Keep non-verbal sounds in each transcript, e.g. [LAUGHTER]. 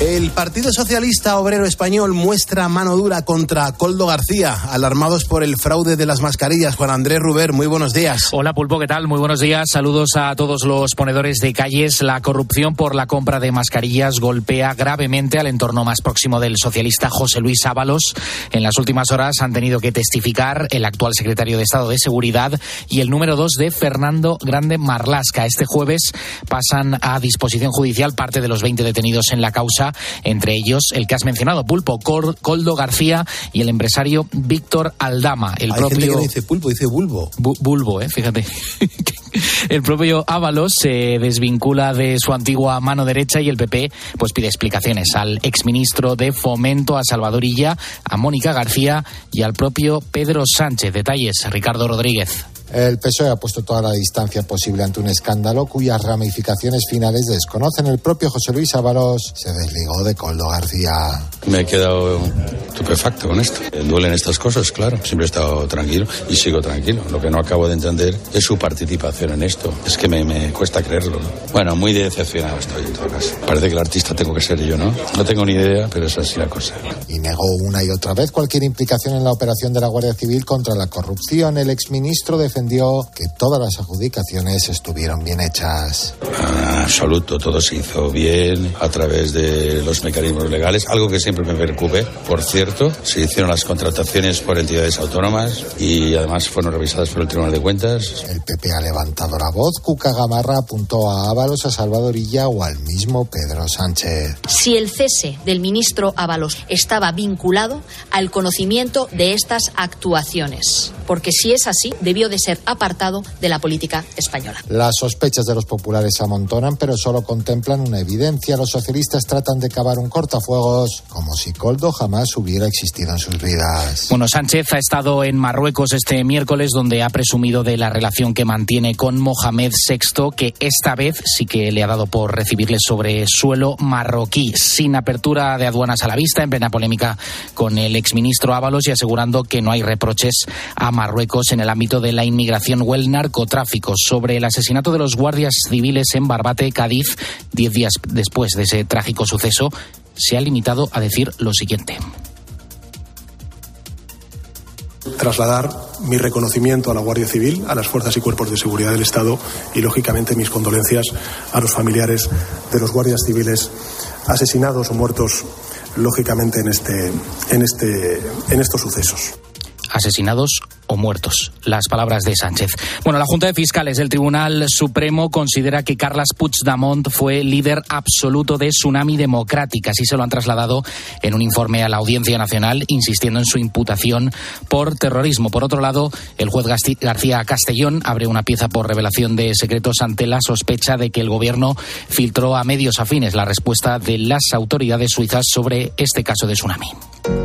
El Partido Socialista Obrero Español muestra mano dura contra Coldo García, alarmados por el fraude de las mascarillas. Juan Andrés Ruber, muy buenos días. Hola Pulpo, ¿qué tal? Muy buenos días. Saludos a todos los ponedores de calles. La corrupción por la compra de mascarillas golpea gravemente al entorno más próximo del socialista José Luis Ábalos. En las últimas horas han tenido que testificar el actual secretario de Estado de Seguridad y el número dos de Fernando Grande Marlasca. Este jueves pasan a disposición judicial parte de los 20 detenidos en la causa entre ellos el que has mencionado, Pulpo, Coldo García y el empresario Víctor Aldama. El Hay propio gente que no dice pulpo, dice bulbo. Bu- bulbo, eh, fíjate. [LAUGHS] el propio Ábalos se desvincula de su antigua mano derecha y el PP pues pide explicaciones al exministro de Fomento, a Salvador Illa, a Mónica García y al propio Pedro Sánchez. Detalles, Ricardo Rodríguez. El PSOE ha puesto toda la distancia posible ante un escándalo cuyas ramificaciones finales desconocen. El propio José Luis Ábalos se desligó de Coldo García. Me he quedado estupefacto con esto. Eh, Duelen estas cosas, claro. Siempre he estado tranquilo y sigo tranquilo. Lo que no acabo de entender es su participación en esto. Es que me, me cuesta creerlo. ¿no? Bueno, muy decepcionado estoy en todo caso. Parece que el artista tengo que ser yo, ¿no? No tengo ni idea, pero es así la cosa. Y negó una y otra vez cualquier implicación en la operación de la Guardia Civil contra la corrupción. El exministro defendió que todas las adjudicaciones estuvieron bien hechas. En absoluto, todo se hizo bien a través de los mecanismos legales, algo que siempre me preocupe. Por cierto, se hicieron las contrataciones por entidades autónomas y además fueron revisadas por el Tribunal de Cuentas. El PP ha levantado la voz. Cuca Gamarra apuntó a Ábalos, a Salvadorilla o al mismo Pedro Sánchez. Si el cese del ministro Ábalos estaba vinculado al conocimiento de estas actuaciones, porque si es así, debió de ser apartado de la política española. Las sospechas de los populares se amontonan, pero solo contemplan una evidencia. Los socialistas tratan de cavar un cortafuegos como si Coldo jamás hubiera existido en sus vidas. Bueno, Sánchez ha estado en Marruecos este miércoles donde ha presumido de la relación que mantiene con Mohamed VI, que esta vez sí que le ha dado por recibirle sobre suelo marroquí, sin apertura de aduanas a la vista, en plena polémica con el exministro Ábalos y asegurando que no hay reproches a Marruecos en el ámbito de la inmigración o el narcotráfico. Sobre el asesinato de los guardias civiles en Barbate, Cádiz, diez días después de ese trágico suceso, se ha limitado a decir lo siguiente. trasladar mi reconocimiento a la Guardia Civil, a las fuerzas y cuerpos de seguridad del Estado y, lógicamente, mis condolencias a los familiares de los guardias civiles asesinados o muertos, lógicamente, en, este, en, este, en estos sucesos. asesinados o muertos. Las palabras de Sánchez. Bueno, la Junta de Fiscales del Tribunal Supremo considera que Carles Puigdemont fue líder absoluto de Tsunami Democrática. Así se lo han trasladado en un informe a la Audiencia Nacional, insistiendo en su imputación por terrorismo. Por otro lado, el juez García Castellón abre una pieza por revelación de secretos ante la sospecha de que el gobierno filtró a medios afines la respuesta de las autoridades suizas sobre este caso de Tsunami.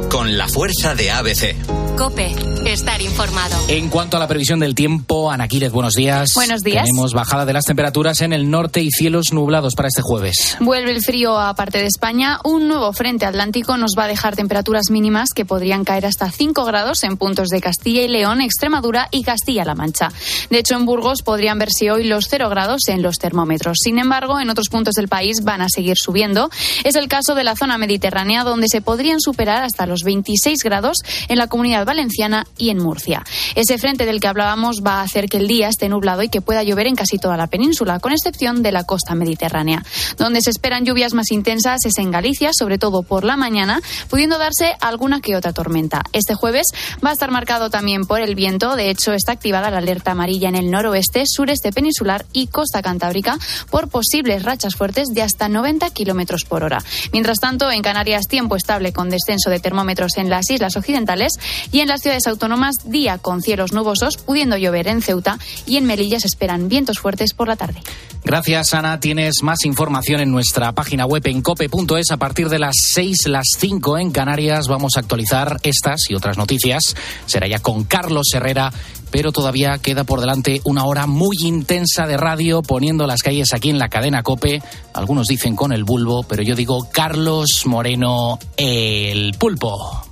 Con la fuerza de ABC. Cope, estar informado. En cuanto a la previsión del tiempo, Anaquiles, buenos días. Buenos días. Tenemos bajada de las temperaturas en el norte y cielos nublados para este jueves. Vuelve el frío a parte de España. Un nuevo frente atlántico nos va a dejar temperaturas mínimas que podrían caer hasta 5 grados en puntos de Castilla y León, Extremadura y Castilla-La Mancha. De hecho, en Burgos podrían verse hoy los 0 grados en los termómetros. Sin embargo, en otros puntos del país van a seguir subiendo. Es el caso de la zona mediterránea, donde se podrían superar hasta los 26 grados en la comunidad valenciana y en Murcia. Ese frente del que hablábamos va a hacer que el día esté nublado y que pueda llover en casi toda la península, con excepción de la costa mediterránea. Donde se esperan lluvias más intensas es en Galicia, sobre todo por la mañana, pudiendo darse alguna que otra tormenta. Este jueves va a estar marcado también por el viento. De hecho, está activada la alerta amarilla en el noroeste, sureste peninsular y costa cantábrica por posibles rachas fuertes de hasta 90 kilómetros por hora. Mientras tanto, en Canarias, tiempo estable con descenso de termómetros en las islas occidentales y en las ciudades autónomas, día con cielos nubosos, pudiendo llover en Ceuta y en Melilla se esperan vientos fuertes por la tarde. Gracias, Ana. Tienes más información en nuestra página web en cope.es. A partir de las 6, las 5 en Canarias, vamos a actualizar estas y otras noticias. Será ya con Carlos Herrera, pero todavía queda por delante una hora muy intensa de radio poniendo las calles aquí en la cadena Cope. Algunos dicen con el bulbo, pero yo digo Carlos Moreno, el pulpo.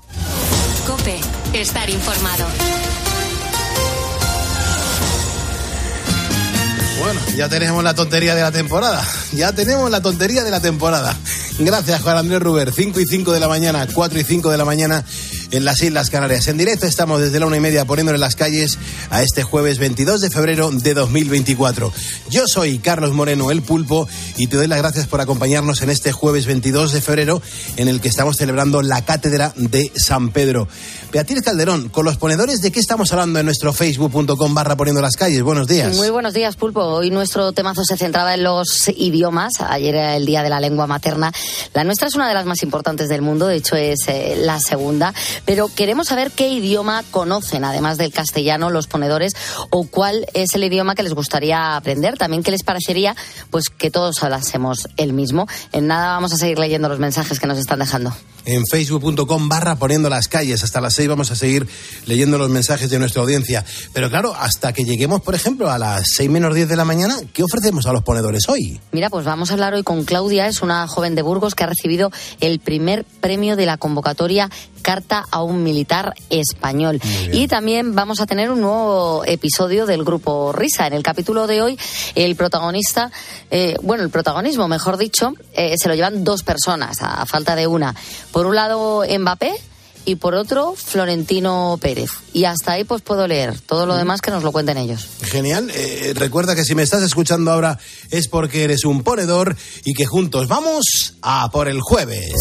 Cope, estar informado. Bueno, ya tenemos la tontería de la temporada. Ya tenemos la tontería de la temporada. Gracias, Juan Andrés Ruber. 5 y 5 de la mañana, 4 y 5 de la mañana en las Islas Canarias. En directo estamos desde la una y media poniéndole las calles a este jueves 22 de febrero de 2024. Yo soy Carlos Moreno, el pulpo, y te doy las gracias por acompañarnos en este jueves 22 de febrero en el que estamos celebrando la Cátedra de San Pedro. Beatriz Calderón, con los ponedores, ¿de qué estamos hablando en nuestro facebook.com barra poniendo las calles? Buenos días. Muy buenos días, pulpo. Hoy nuestro temazo se centraba en los idiomas. Ayer era el Día de la Lengua Materna. La nuestra es una de las más importantes del mundo, de hecho es eh, la segunda pero queremos saber qué idioma conocen, además del castellano, los ponedores, o cuál es el idioma que les gustaría aprender. También qué les parecería pues que todos hablásemos el mismo. En nada vamos a seguir leyendo los mensajes que nos están dejando en facebook.com barra poniendo las calles. Hasta las seis vamos a seguir leyendo los mensajes de nuestra audiencia. Pero claro, hasta que lleguemos, por ejemplo, a las seis menos diez de la mañana, ¿qué ofrecemos a los ponedores hoy? Mira, pues vamos a hablar hoy con Claudia, es una joven de Burgos que ha recibido el primer premio de la convocatoria Carta a un Militar Español. Y también vamos a tener un nuevo episodio del grupo Risa. En el capítulo de hoy, el protagonista, eh, bueno, el protagonismo, mejor dicho, eh, se lo llevan dos personas, a falta de una. Por un lado, Mbappé y por otro, Florentino Pérez. Y hasta ahí pues puedo leer. Todo lo demás que nos lo cuenten ellos. Genial. Eh, recuerda que si me estás escuchando ahora es porque eres un ponedor y que juntos vamos a por el jueves.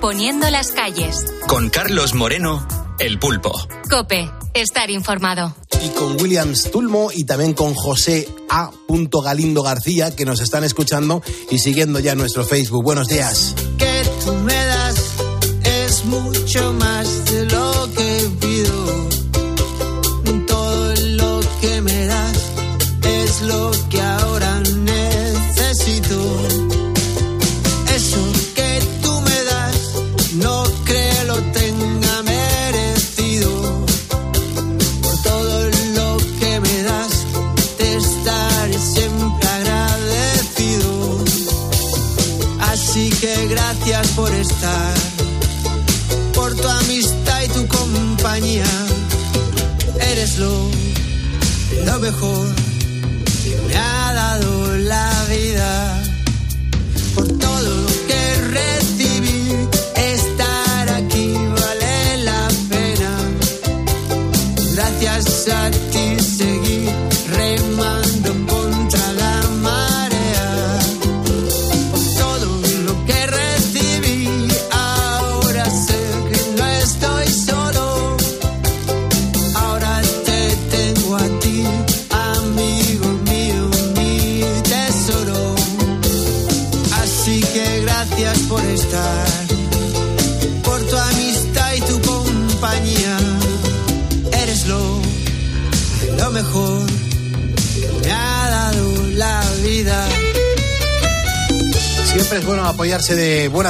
Poniendo las calles. Con Carlos Moreno, el pulpo. Cope, estar informado. Y con Williams Tulmo y también con José A. Galindo García, que nos están escuchando y siguiendo ya nuestro Facebook. Buenos días. que tú me das es mucho más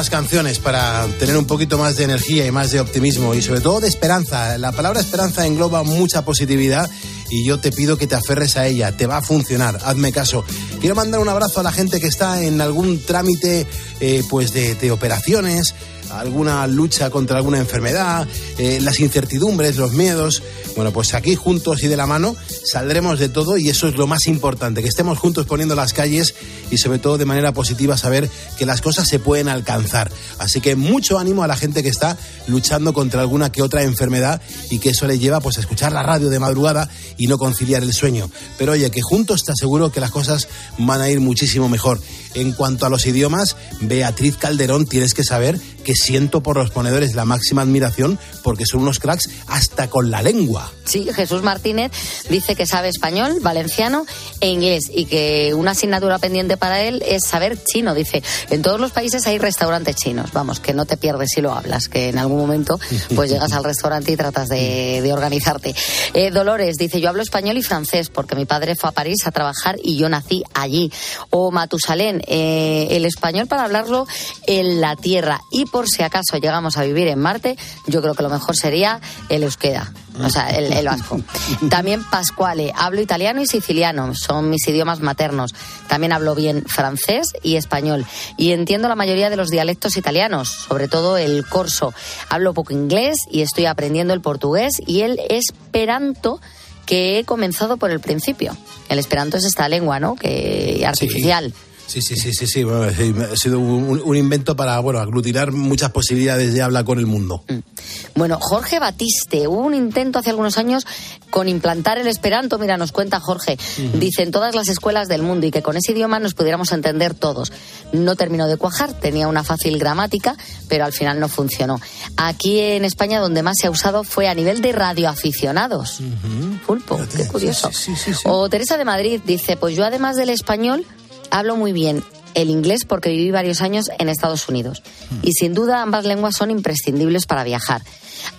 buenas canciones para tener un poquito más de energía y más de optimismo y sobre todo de esperanza. La palabra esperanza engloba mucha positividad y yo te pido que te aferres a ella. Te va a funcionar. Hazme caso. Quiero mandar un abrazo a la gente que está en algún trámite eh, pues de, operaciones alguna lucha contra alguna enfermedad, eh, las incertidumbres, los miedos. Bueno, pues aquí juntos y de la mano saldremos de todo y eso es lo más importante, que estemos juntos poniendo las calles y sobre todo de manera positiva saber que las cosas se pueden alcanzar. Así que mucho ánimo a la gente que está luchando contra alguna que otra enfermedad y que eso le lleva pues a escuchar la radio de madrugada y no conciliar el sueño. Pero oye, que juntos te aseguro que las cosas van a ir muchísimo mejor. En cuanto a los idiomas, Beatriz Calderón, tienes que saber que siento por los ponedores la máxima admiración porque son unos cracks hasta con la lengua. Sí, Jesús Martínez dice que sabe español, valenciano e inglés y que una asignatura pendiente para él es saber chino. Dice, en todos los países hay restaurantes chinos. Vamos, que no te pierdes si lo hablas, que en algún momento pues [LAUGHS] llegas al restaurante y tratas de, de organizarte. Eh, Dolores dice, yo hablo español y francés porque mi padre fue a París a trabajar y yo nací allí. O Matusalén, eh, el español para hablarlo en la tierra. Y por si acaso llegamos a vivir en Marte, yo creo que lo mejor sería el euskera, o sea, el, el vasco. También Pascuale, hablo italiano y siciliano, son mis idiomas maternos. También hablo bien francés y español. Y entiendo la mayoría de los dialectos italianos, sobre todo el corso. Hablo poco inglés y estoy aprendiendo el portugués y el esperanto que he comenzado por el principio. El esperanto es esta lengua, ¿no? Que artificial. Sí, sí, sí, sí, sí. Bueno, sí, ha sido un, un invento para bueno, aglutinar muchas posibilidades de habla con el mundo. Bueno, Jorge Batiste, hubo un intento hace algunos años con implantar el esperanto, mira, nos cuenta Jorge, dice en todas las escuelas del mundo y que con ese idioma nos pudiéramos entender todos. No terminó de cuajar, tenía una fácil gramática, pero al final no funcionó. Aquí en España donde más se ha usado fue a nivel de radioaficionados. Pulpo, qué curioso. O Teresa de Madrid dice, pues yo además del español hablo muy bien el inglés porque viví varios años en Estados Unidos. Y sin duda ambas lenguas son imprescindibles para viajar.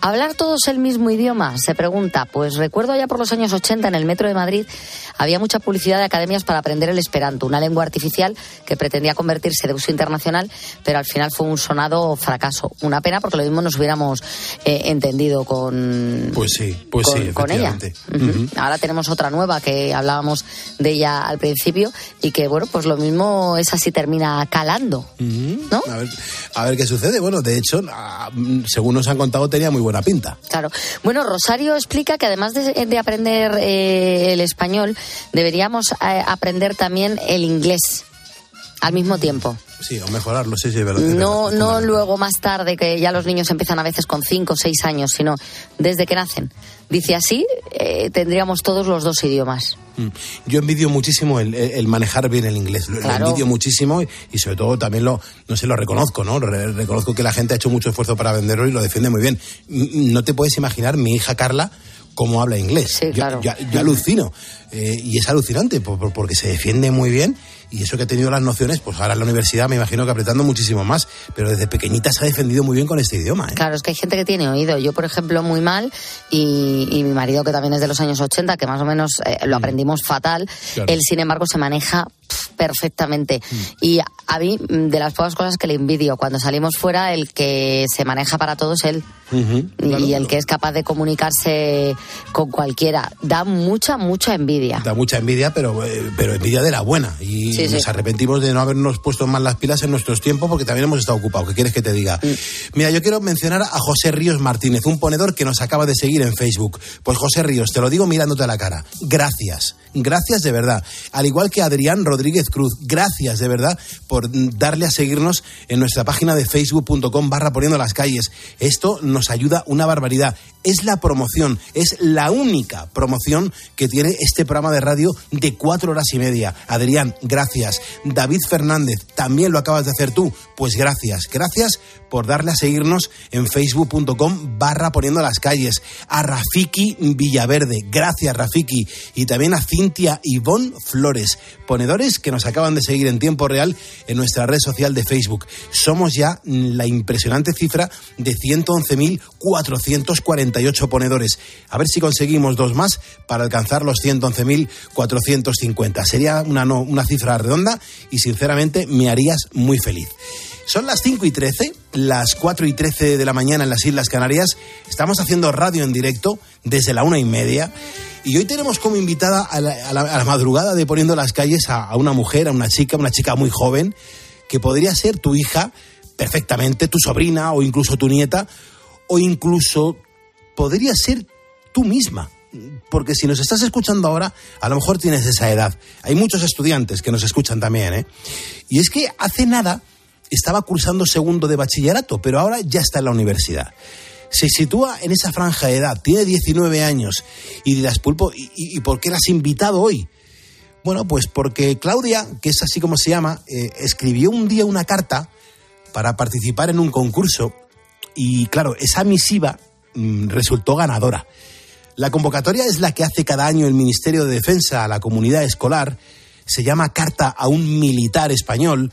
¿Hablar todos el mismo idioma? Se pregunta. Pues recuerdo allá por los años 80 en el metro de Madrid había mucha publicidad de academias para aprender el esperanto, una lengua artificial que pretendía convertirse de uso internacional, pero al final fue un sonado fracaso. Una pena porque lo mismo nos hubiéramos eh, entendido con, Pues sí, pues con, sí, con ella. Ahora tenemos otra nueva que hablábamos de ella al principio y que, bueno, pues lo mismo esa sí termina calando. ¿No? A ver, a ver qué sucede. Bueno, de hecho, ah, según nos han contado, tenía muy buena pinta. Claro. Bueno, Rosario explica que además de, de aprender eh, el español, deberíamos eh, aprender también el inglés al mismo tiempo. Sí, o mejorarlo, sí, sí, es verdad. No, verdad. no luego más tarde, que ya los niños empiezan a veces con cinco o seis años, sino desde que nacen. Dice así, eh, tendríamos todos los dos idiomas. Mm. Yo envidio muchísimo el, manejar bien el inglés. Lo, lo Claro. envidio muchísimo y, y sobre todo también lo, no sé, lo reconozco, ¿no? Re- reconozco que la gente ha hecho mucho esfuerzo para venderlo y lo defiende muy bien. No te puedes imaginar mi hija Carla cómo habla inglés. Sí, Yo- claro. yo, yo alucino. Eh, y es alucinante por- por- porque se defiende muy bien y eso que ha tenido las nociones, pues ahora en la universidad me imagino que apretando muchísimo más. Pero desde pequeñita se ha defendido muy bien con este idioma, ¿eh? Claro, es que hay gente que tiene oído. Yo, por ejemplo, muy mal, y, y mi marido, que también es de los años 80, que más o menos eh, lo aprendimos fatal, Claro. él, sin embargo, se maneja perfectamente. Y a mí, mm, de las pocas cosas que le envidio, cuando salimos fuera, el que se maneja para todos es él. Y el que es capaz de comunicarse con cualquiera. Da mucha, mucha envidia. Da mucha envidia, pero, eh, pero envidia de la buena. Y Sí, sí. nos arrepentimos de no habernos puesto más las pilas en nuestros tiempos porque también hemos estado ocupados. ¿Qué quieres que te diga? Mm. Mira, yo quiero mencionar a José Ríos Martínez, un ponedor que nos acaba de seguir en Facebook. Pues José Ríos, te lo digo mirándote a la cara. Gracias. Gracias de verdad. Al igual que Adrián Rodríguez Cruz, gracias de verdad por darle a seguirnos en nuestra página de facebook.com barra poniendo las calles. Esto nos ayuda una barbaridad. Es la promoción, es la única promoción que tiene este programa de radio de cuatro horas y media. Adrián, gracias. David Fernández, también lo acabas de hacer tú. Pues gracias. Gracias por darle a seguirnos en facebook.com barra poniendo las calles. A Rafiki Villaverde, gracias Rafiki. Y también a Cintia Ivonne Flores, ponedores que nos acaban de seguir en tiempo real en nuestra red social de Facebook. Somos ya la impresionante cifra de 111.448 ponedores. A ver si conseguimos dos más para alcanzar los 111.450. Sería una, una cifra redonda y sinceramente me harías muy feliz. Son las 5 y 13, las 4 y 13 de la mañana en las Islas Canarias. Estamos haciendo radio en directo desde la una y media. Y hoy tenemos como invitada a la, a la- a la madrugada de Poniendo las Calles a, una mujer, a una chica, una chica muy joven, que podría ser tu hija perfectamente, tu sobrina o incluso tu nieta, o incluso podría ser tú misma. Porque si nos estás escuchando ahora, a lo mejor tienes esa edad. Hay muchos estudiantes que nos escuchan también, ¿eh? Y es que hace nada estaba cursando segundo de bachillerato, pero ahora ya está en la universidad. Se sitúa en esa franja de edad, tiene 19 años. Y dirás, Pulpo, ¿y, por qué la has invitado hoy? Bueno, pues porque Claudia, que es así como se llama, eh, escribió un día una carta para participar en un concurso y claro, esa misiva mm, resultó ganadora. La convocatoria es la que hace cada año el Ministerio de Defensa a la comunidad escolar, se llama Carta a un Militar Español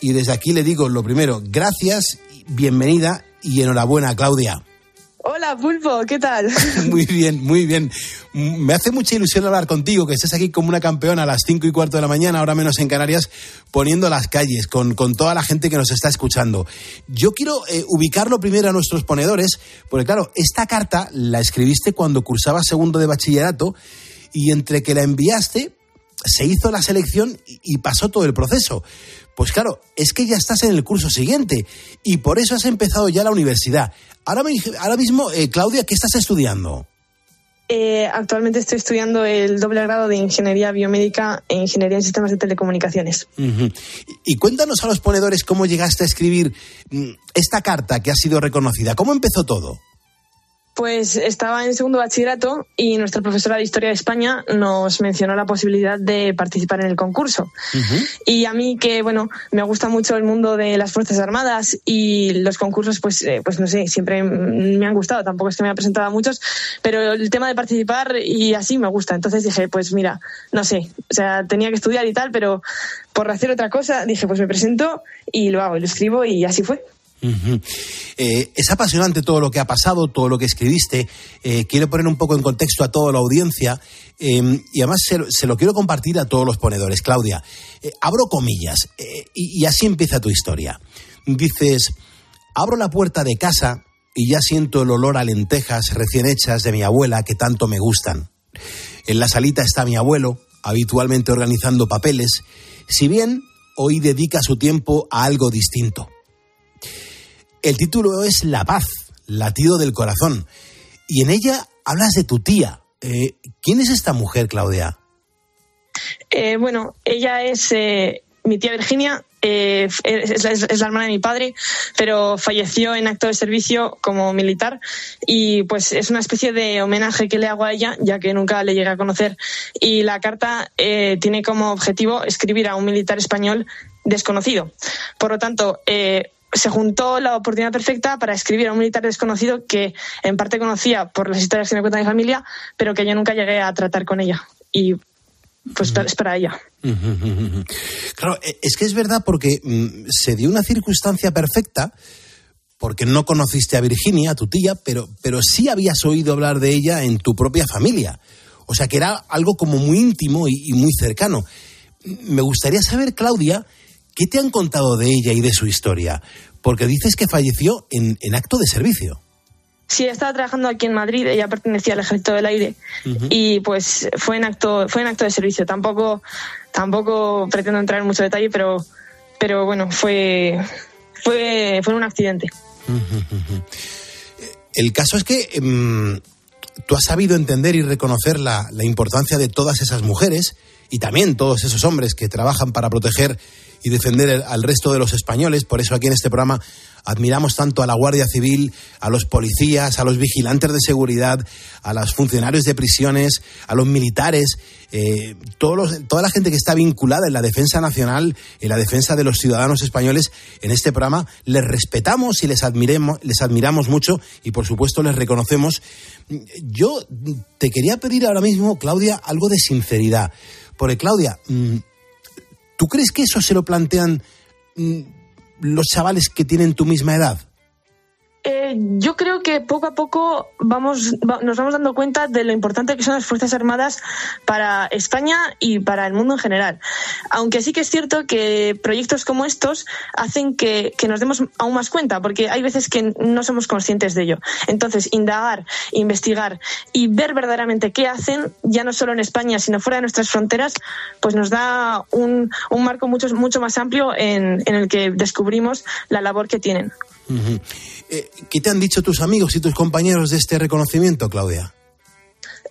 y desde aquí le digo lo primero, gracias, bienvenida y enhorabuena Claudia. Hola, Pulpo, ¿qué tal? [LAUGHS] Muy bien, muy bien. Me hace mucha ilusión hablar contigo, que estés aquí como una campeona a las cinco y cuarto de la mañana, ahora menos en Canarias, poniendo las calles con, con toda la gente que nos está escuchando. Yo quiero eh, ubicarlo primero a nuestros ponedores, porque claro, esta carta la escribiste cuando cursaba segundo de bachillerato y entre que la enviaste, se hizo la selección y, pasó todo el proceso. Pues claro, es que ya estás en el curso siguiente y por eso has empezado ya la universidad. Ahora, ahora mismo, eh, Claudia, ¿qué estás estudiando? Eh, actualmente estoy estudiando el doble grado de Ingeniería Biomédica e Ingeniería en Sistemas de Telecomunicaciones. Y cuéntanos a los ponedores cómo llegaste a escribir mm, esta carta que ha sido reconocida. ¿Cómo empezó todo? Pues estaba en segundo bachillerato y nuestra profesora de Historia de España nos mencionó la posibilidad de participar en el concurso. Y a mí que, bueno, me gusta mucho el mundo de las Fuerzas Armadas y los concursos, pues, eh, pues no sé, siempre me han gustado. Tampoco es que me haya presentado a muchos, pero el tema de participar y así me gusta. Entonces dije, pues mira, no sé, o sea, tenía que estudiar y tal, pero por hacer otra cosa dije, pues me presento y lo hago y lo escribo y así fue. Eh, es apasionante todo lo que ha pasado, todo lo que escribiste. Eh, quiero poner un poco en contexto a toda la audiencia eh, y además se, se lo quiero compartir a todos los ponedores. Claudia, eh, abro comillas y así empieza tu historia. Dices, abro la puerta de casa y ya siento el olor a lentejas recién hechas de mi abuela que tanto me gustan. En la salita está mi abuelo, habitualmente organizando papeles, si bien hoy dedica su tiempo a algo distinto. El título es La paz, latido del corazón. Y en ella hablas de tu tía. Eh, ¿Quién es esta mujer, Claudia? Eh, bueno, ella es eh, mi tía Virginia, es, la- es la hermana de mi padre, pero falleció en acto de servicio como militar y pues es una especie de homenaje que le hago a ella, ya que nunca le llegué a conocer. Y la carta tiene como objetivo escribir a un militar español desconocido. Por lo tanto, eh, se juntó la oportunidad perfecta para escribir a un militar desconocido que en parte conocía por las historias que me cuenta mi familia, pero que yo nunca llegué a tratar con ella. Y pues es para ella. Claro, eh, es que es verdad porque mm, se dio una circunstancia perfecta, porque no conociste a Virginia, tu tía, pero, pero sí habías oído hablar de ella en tu propia familia. O sea que era algo como muy íntimo y, y muy cercano. Me gustaría saber, Claudia, ¿qué te han contado de ella y de su historia? Porque dices que falleció en, en acto de servicio. Sí, estaba trabajando aquí en Madrid, ella pertenecía al Ejército del Aire y pues fue en acto, fue en acto de servicio. Tampoco, tampoco pretendo entrar en mucho detalle, pero, pero bueno, fue, fue, fue un accidente. El caso es que em, tú has sabido entender y reconocer la, la importancia de todas esas mujeres y también todos esos hombres que trabajan para proteger y defender al resto de los españoles. Por eso aquí en este programa admiramos tanto a la Guardia Civil, a los policías, a los vigilantes de seguridad, a los funcionarios de prisiones, a los militares, eh, todos los- toda la gente que está vinculada en la defensa nacional, en la defensa de los ciudadanos españoles. En este programa les respetamos y les, admiremos, les admiramos mucho y por supuesto les reconocemos. Yo te quería pedir ahora mismo, Claudia, algo de sinceridad. Porque, Claudia, mm, ¿tú crees que eso se lo plantean mm, los chavales que tienen tu misma edad? Eh, yo creo que poco a poco vamos, va- nos vamos dando cuenta de lo importante que son las Fuerzas Armadas para España y para el mundo en general. Aunque sí que es cierto que proyectos como estos hacen que, que nos demos aún más cuenta, porque hay veces que no somos conscientes de ello. Entonces, indagar, investigar y ver verdaderamente qué hacen, ya no solo en España, sino fuera de nuestras fronteras, pues nos da un, un marco mucho, mucho más amplio en el que descubrimos la labor que tienen. Eh, ¿Qué te han dicho tus amigos y tus compañeros de este reconocimiento, Claudia?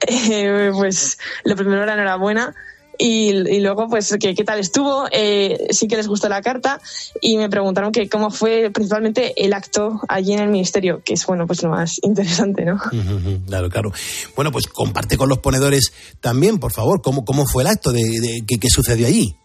Eh, pues lo primero era enhorabuena y, y luego pues que qué tal estuvo Eh, sí que les gustó la carta y me preguntaron que cómo fue principalmente el acto allí en el ministerio que es bueno pues lo más interesante no Claro, claro. Bueno, pues comparte con los ponedores también, por favor, cómo, cómo fue el acto de, de- que sucedió allí.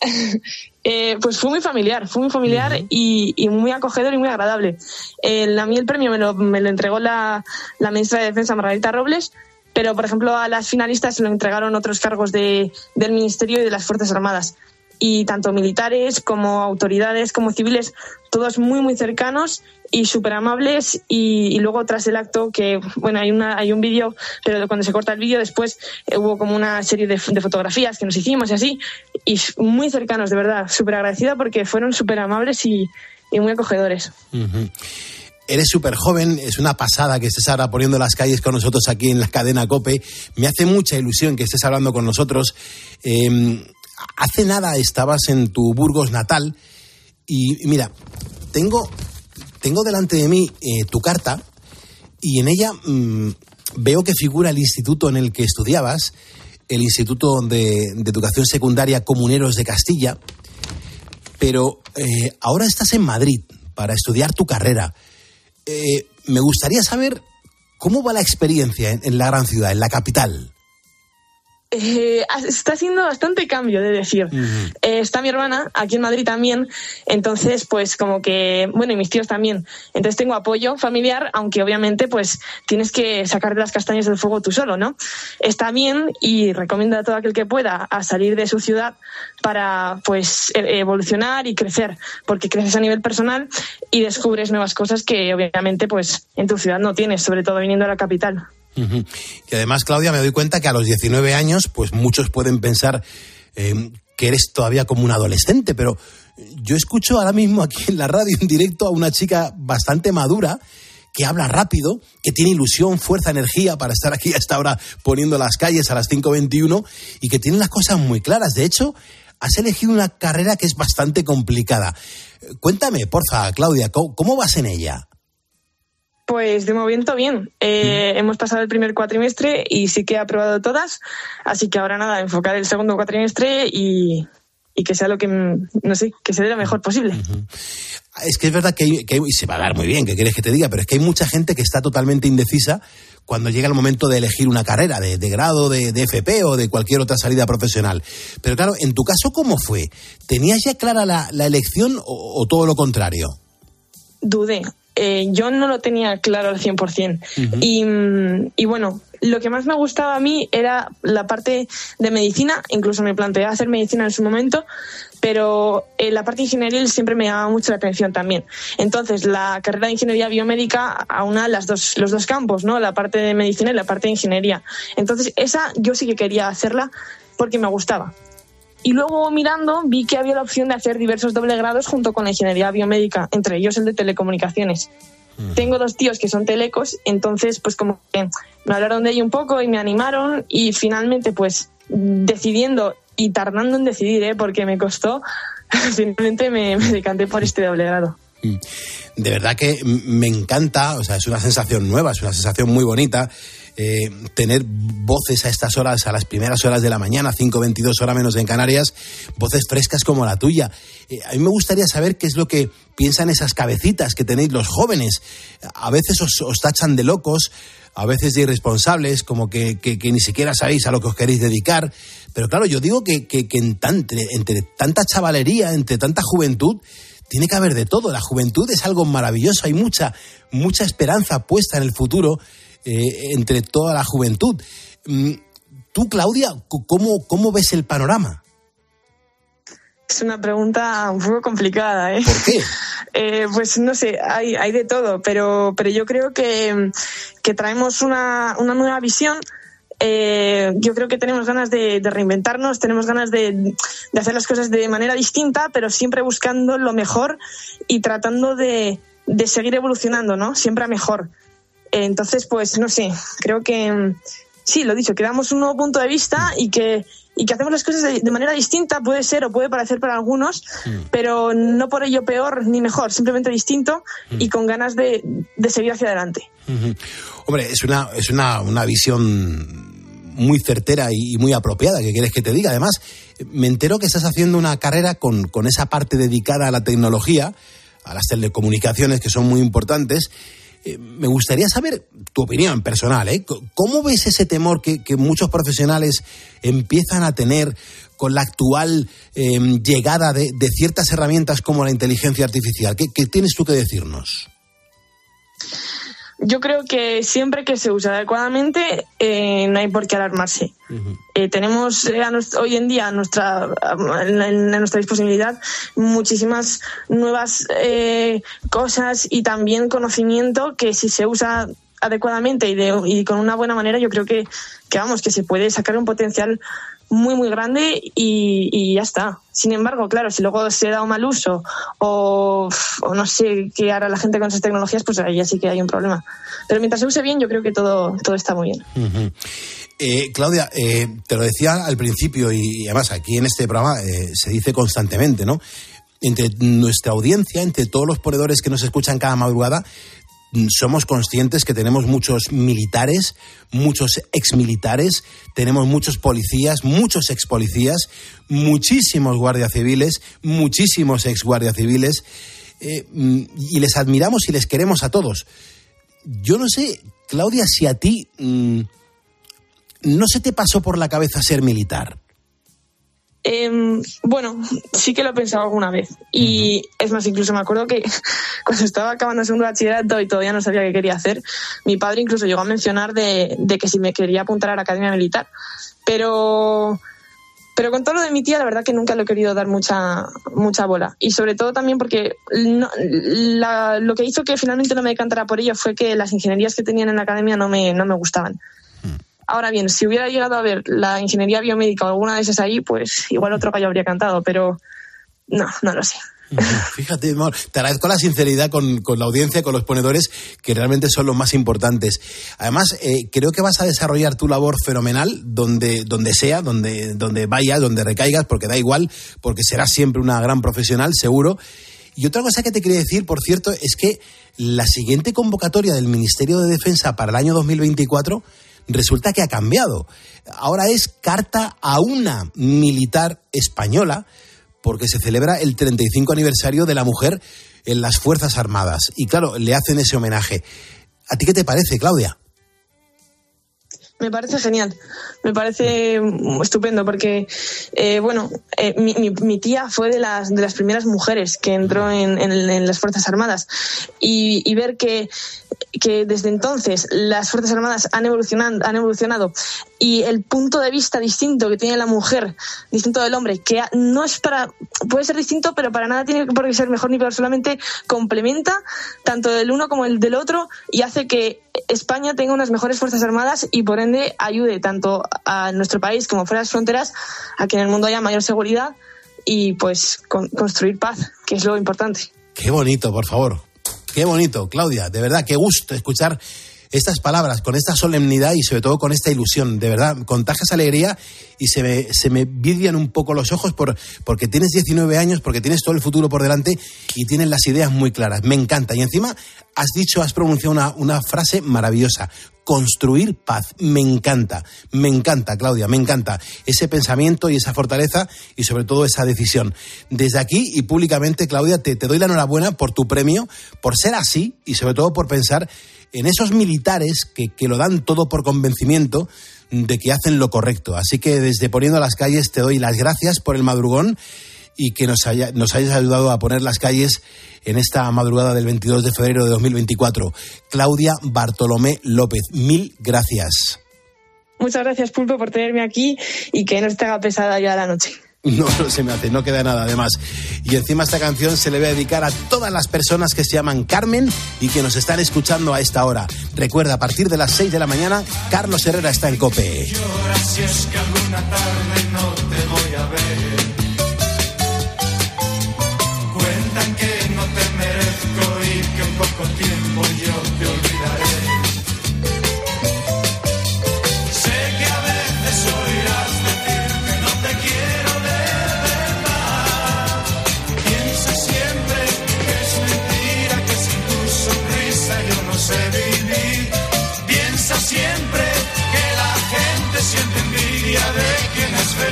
[LAUGHS] Eh, pues fue muy familiar, fue muy familiar y, y muy acogedor y muy agradable. El- a mí el premio me lo, me lo entregó la, la ministra de Defensa, Margarita Robles, pero por ejemplo a las finalistas se lo entregaron otros cargos de, del Ministerio y de las Fuerzas Armadas. Y tanto militares como autoridades como civiles, todos muy muy cercanos y súper amables y, luego tras el acto que bueno hay una hay un vídeo pero cuando se corta el vídeo después eh, hubo como una serie de, de fotografías que nos hicimos y así y muy cercanos de verdad súper agradecida porque fueron súper amables y, muy acogedores. Eres súper joven, es una pasada que estés ahora poniendo las calles con nosotros aquí en la cadena COPE. Me hace mucha ilusión que estés hablando con nosotros. Eh, hace nada estabas en tu Burgos natal y, mira, tengo, tengo delante de mí eh, tu carta y en ella mm, veo que figura el instituto en el que estudiabas, el Instituto de, Educación Secundaria Comuneros de Castilla, pero eh, ahora estás en Madrid para estudiar tu carrera. Eh, me gustaría saber cómo va la experiencia en, en la gran ciudad, en la capital. Eh, está haciendo bastante cambio, de decir. Eh, está mi hermana aquí en Madrid también, entonces pues como que, bueno, y mis tíos también. Entonces tengo apoyo familiar, aunque obviamente pues tienes que sacarte las castañas del fuego tú solo, ¿no? Está bien y recomiendo a todo aquel que pueda a salir de su ciudad para pues e- evolucionar y crecer, porque creces a nivel personal y descubres nuevas cosas que obviamente pues en tu ciudad no tienes, sobre todo viniendo a la capital. Y además, Claudia, me doy cuenta que a los 19 años, pues muchos pueden pensar eh, que eres todavía como un adolescente, pero yo escucho ahora mismo aquí en la radio en directo a una chica bastante madura que habla rápido, que tiene ilusión, fuerza, energía para estar aquí a esta hora poniendo las calles a las 5.21 y que tiene las cosas muy claras. De hecho, has elegido una carrera que es bastante complicada. Cuéntame, porfa, Claudia, ¿cómo, cómo vas en ella? Pues de momento bien. Eh, Hemos pasado el primer cuatrimestre y sí que he aprobado todas. Así que ahora nada, enfocar el segundo cuatrimestre y, y que sea lo que, mm, no sé, que se dé lo mejor posible. Es que es verdad que, hay- que hay- y se va a dar muy bien, que quieres que te diga, pero es que hay mucha gente que está totalmente indecisa cuando llega el momento de elegir una carrera de, de grado, de, de FP o de cualquier otra salida profesional. Pero claro, en tu caso, ¿cómo fue? ¿Tenías ya clara la, la elección o, o todo lo contrario? Dudé. Eh, yo no lo tenía claro al 100%. y, mm, y bueno, lo que más me gustaba a mí era la parte de medicina. Incluso me planteé hacer medicina en su momento. Pero eh, la parte ingenieril siempre me llamaba mucho la atención también. Entonces, la carrera de ingeniería biomédica aúna las dos, los dos campos, ¿no? La parte de medicina y la parte de ingeniería. Entonces, esa yo sí que quería hacerla porque me gustaba. Y luego mirando vi que había la opción de hacer diversos doble grados junto con la ingeniería biomédica, entre ellos el de telecomunicaciones. Tengo dos tíos que son telecos, entonces pues como que me hablaron de ello un poco y me animaron y finalmente pues decidiendo y tardando en decidir, ¿eh? porque me costó, [LAUGHS] finalmente me, me decanté por este doble grado. De verdad que me encanta, o sea, es una sensación nueva, es una sensación muy bonita. Eh, tener voces a estas horas, a las primeras horas de la mañana, 5.22 horas menos en Canarias, voces frescas como la tuya. Eh, a mí me gustaría saber qué es lo que piensan esas cabecitas que tenéis los jóvenes. A veces os, tachan de locos, a veces de irresponsables, como que, ni siquiera sabéis a lo que os queréis dedicar. Pero claro, yo digo que, entre tanta chavalería, entre tanta juventud, tiene que haber de todo. La juventud es algo maravilloso. Hay mucha, mucha esperanza puesta en el futuro eh, entre toda la juventud. Mm, Tú, Claudia, ¿cómo, cómo ves el panorama? Es una pregunta un poco complicada, ¿eh? ¿Por qué? [LAUGHS] Eh, pues no sé, hay, hay de todo, pero, pero yo creo que, que traemos una, una nueva visión. Eh, yo creo que tenemos ganas de, de reinventarnos, tenemos ganas de, de hacer las cosas de manera distinta, pero siempre buscando lo mejor y tratando de, de seguir evolucionando, ¿no? Siempre a mejor. Entonces, pues no sé, creo que mm, sí, lo dicho, que damos un nuevo punto de vista y que, y que hacemos las cosas de, de manera distinta, puede ser o puede parecer para algunos, pero no por ello peor ni mejor, simplemente distinto y con ganas de, de seguir hacia adelante. Hombre, es una, es una, una visión muy certera y muy apropiada, que quieres que te diga. Además, me entero que estás haciendo una carrera con, con esa parte dedicada a la tecnología, a las telecomunicaciones, que son muy importantes. Eh, me gustaría saber tu opinión personal, ¿eh? ¿Cómo ves ese temor que, que muchos profesionales empiezan a tener con la actual eh, llegada de, de ciertas herramientas como la inteligencia artificial? ¿Qué, qué tienes tú que decirnos? Yo creo que siempre que se usa adecuadamente eh, no hay por qué alarmarse. Eh, tenemos eh, a nues- hoy en día a nuestra, a, en- en nuestra disponibilidad muchísimas nuevas eh, cosas y también conocimiento que si se usa adecuadamente y, de- y con una buena manera yo creo que, que vamos que se puede sacar un potencial muy muy grande y, y ya está. Sin embargo, claro, si luego se da un mal uso o, o no sé qué hará la gente con esas tecnologías, pues ahí ya sí que hay un problema. Pero mientras se use bien, yo creo que todo, todo está muy bien. Eh, Claudia, eh, te lo decía al principio y, además aquí en este programa eh, se dice constantemente, ¿no? Entre nuestra audiencia, entre todos los ponedores que nos escuchan cada madrugada, somos conscientes que tenemos muchos militares, muchos exmilitares, tenemos muchos policías, muchos expolicías, muchísimos guardias civiles, muchísimos exguardias civiles, eh, y les admiramos y les queremos a todos. Yo no sé, Claudia, si a ti mm, no se te pasó por la cabeza ser militar. Em, bueno, sí que lo he pensado alguna vez. Y es más, incluso me acuerdo que [LAUGHS] cuando estaba acabando el segundo bachillerato y todavía no sabía qué quería hacer, mi padre incluso llegó a mencionar de, de que si me quería apuntar a la academia militar. Pero, pero con todo lo de mi tía, la verdad que nunca le he querido dar mucha, mucha bola. Y sobre todo también porque no- la- lo que hizo que finalmente no me decantara por ello fue que las ingenierías que tenían en la academia no me, no me gustaban. Ahora bien, si hubiera llegado a ver la ingeniería biomédica o alguna de esas ahí, pues igual otro gallo habría cantado, pero no, no lo sé. [LAUGHS] Fíjate, Mar, te agradezco la sinceridad con, con la audiencia, con los ponedores, que realmente son los más importantes. Además, eh, creo que vas a desarrollar tu labor fenomenal donde, donde sea, donde, donde vayas, donde recaigas, porque da igual, porque serás siempre una gran profesional, seguro. Y otra cosa que te quería decir, por cierto, es que la siguiente convocatoria del Ministerio de Defensa para el año 2024 resulta que ha cambiado. Ahora es carta a una militar española porque se celebra el 35 aniversario de la mujer en las Fuerzas Armadas. Y claro, le hacen ese homenaje. ¿A ti qué te parece, Claudia? Me parece genial, me parece estupendo porque, eh, bueno, eh, mi, mi- mi tía fue de las, de las primeras mujeres que entró en, en- en las Fuerzas Armadas y, y ver que, que desde entonces las Fuerzas Armadas han evolucionado, han evolucionado y el punto de vista distinto que tiene la mujer, distinto del hombre, que no es para, puede ser distinto, pero para nada tiene por qué ser mejor ni peor, solamente complementa tanto del uno como el del otro y hace que España tenga unas mejores Fuerzas Armadas y por ende ayude tanto a nuestro país como fuera de las fronteras a que en el mundo haya mayor seguridad y pues con- construir paz, que es lo importante. Qué bonito, por favor. Qué bonito, Claudia. De verdad, qué gusto escuchar estas palabras con esta solemnidad y sobre todo con esta ilusión. De verdad, contagias alegría y se me, se me vidrian un poco los ojos por, porque tienes 19 años, porque tienes todo el futuro por delante y tienes las ideas muy claras. Me encanta. Y encima has dicho, has pronunciado una, frase maravillosa. Construir paz. Me encanta. Me encanta, Claudia. Me encanta ese pensamiento y esa fortaleza y sobre todo esa decisión. Desde aquí y públicamente, Claudia, te, te doy la enhorabuena por tu premio, por ser así y sobre todo por pensar en esos militares que, que lo dan todo por convencimiento de que hacen lo correcto. Así que desde Poniendo las Calles te doy las gracias por el madrugón y que nos, haya- nos hayas ayudado a poner las calles en esta madrugada del 22 de febrero de 2024. Claudia Bartolomé López, mil gracias. Muchas gracias, Pulpo, por tenerme aquí y que no te haga pesada ya la noche. [LAUGHS] No, no se me hace, no queda nada además. Y encima esta canción se le va a dedicar a todas las personas que se llaman Carmen y que nos están escuchando a esta hora. Recuerda, a partir de las 6 de la mañana, Carlos Herrera está en Cope. Si es que alguna tarde no te voy a ver. Cuentan que no te merezco y que en poco tiempo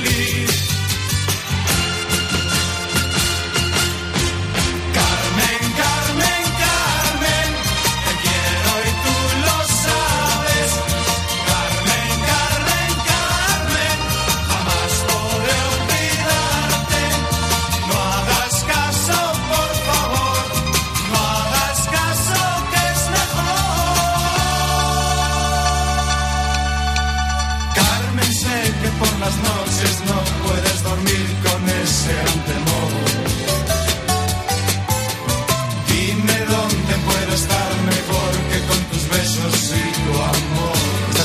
quien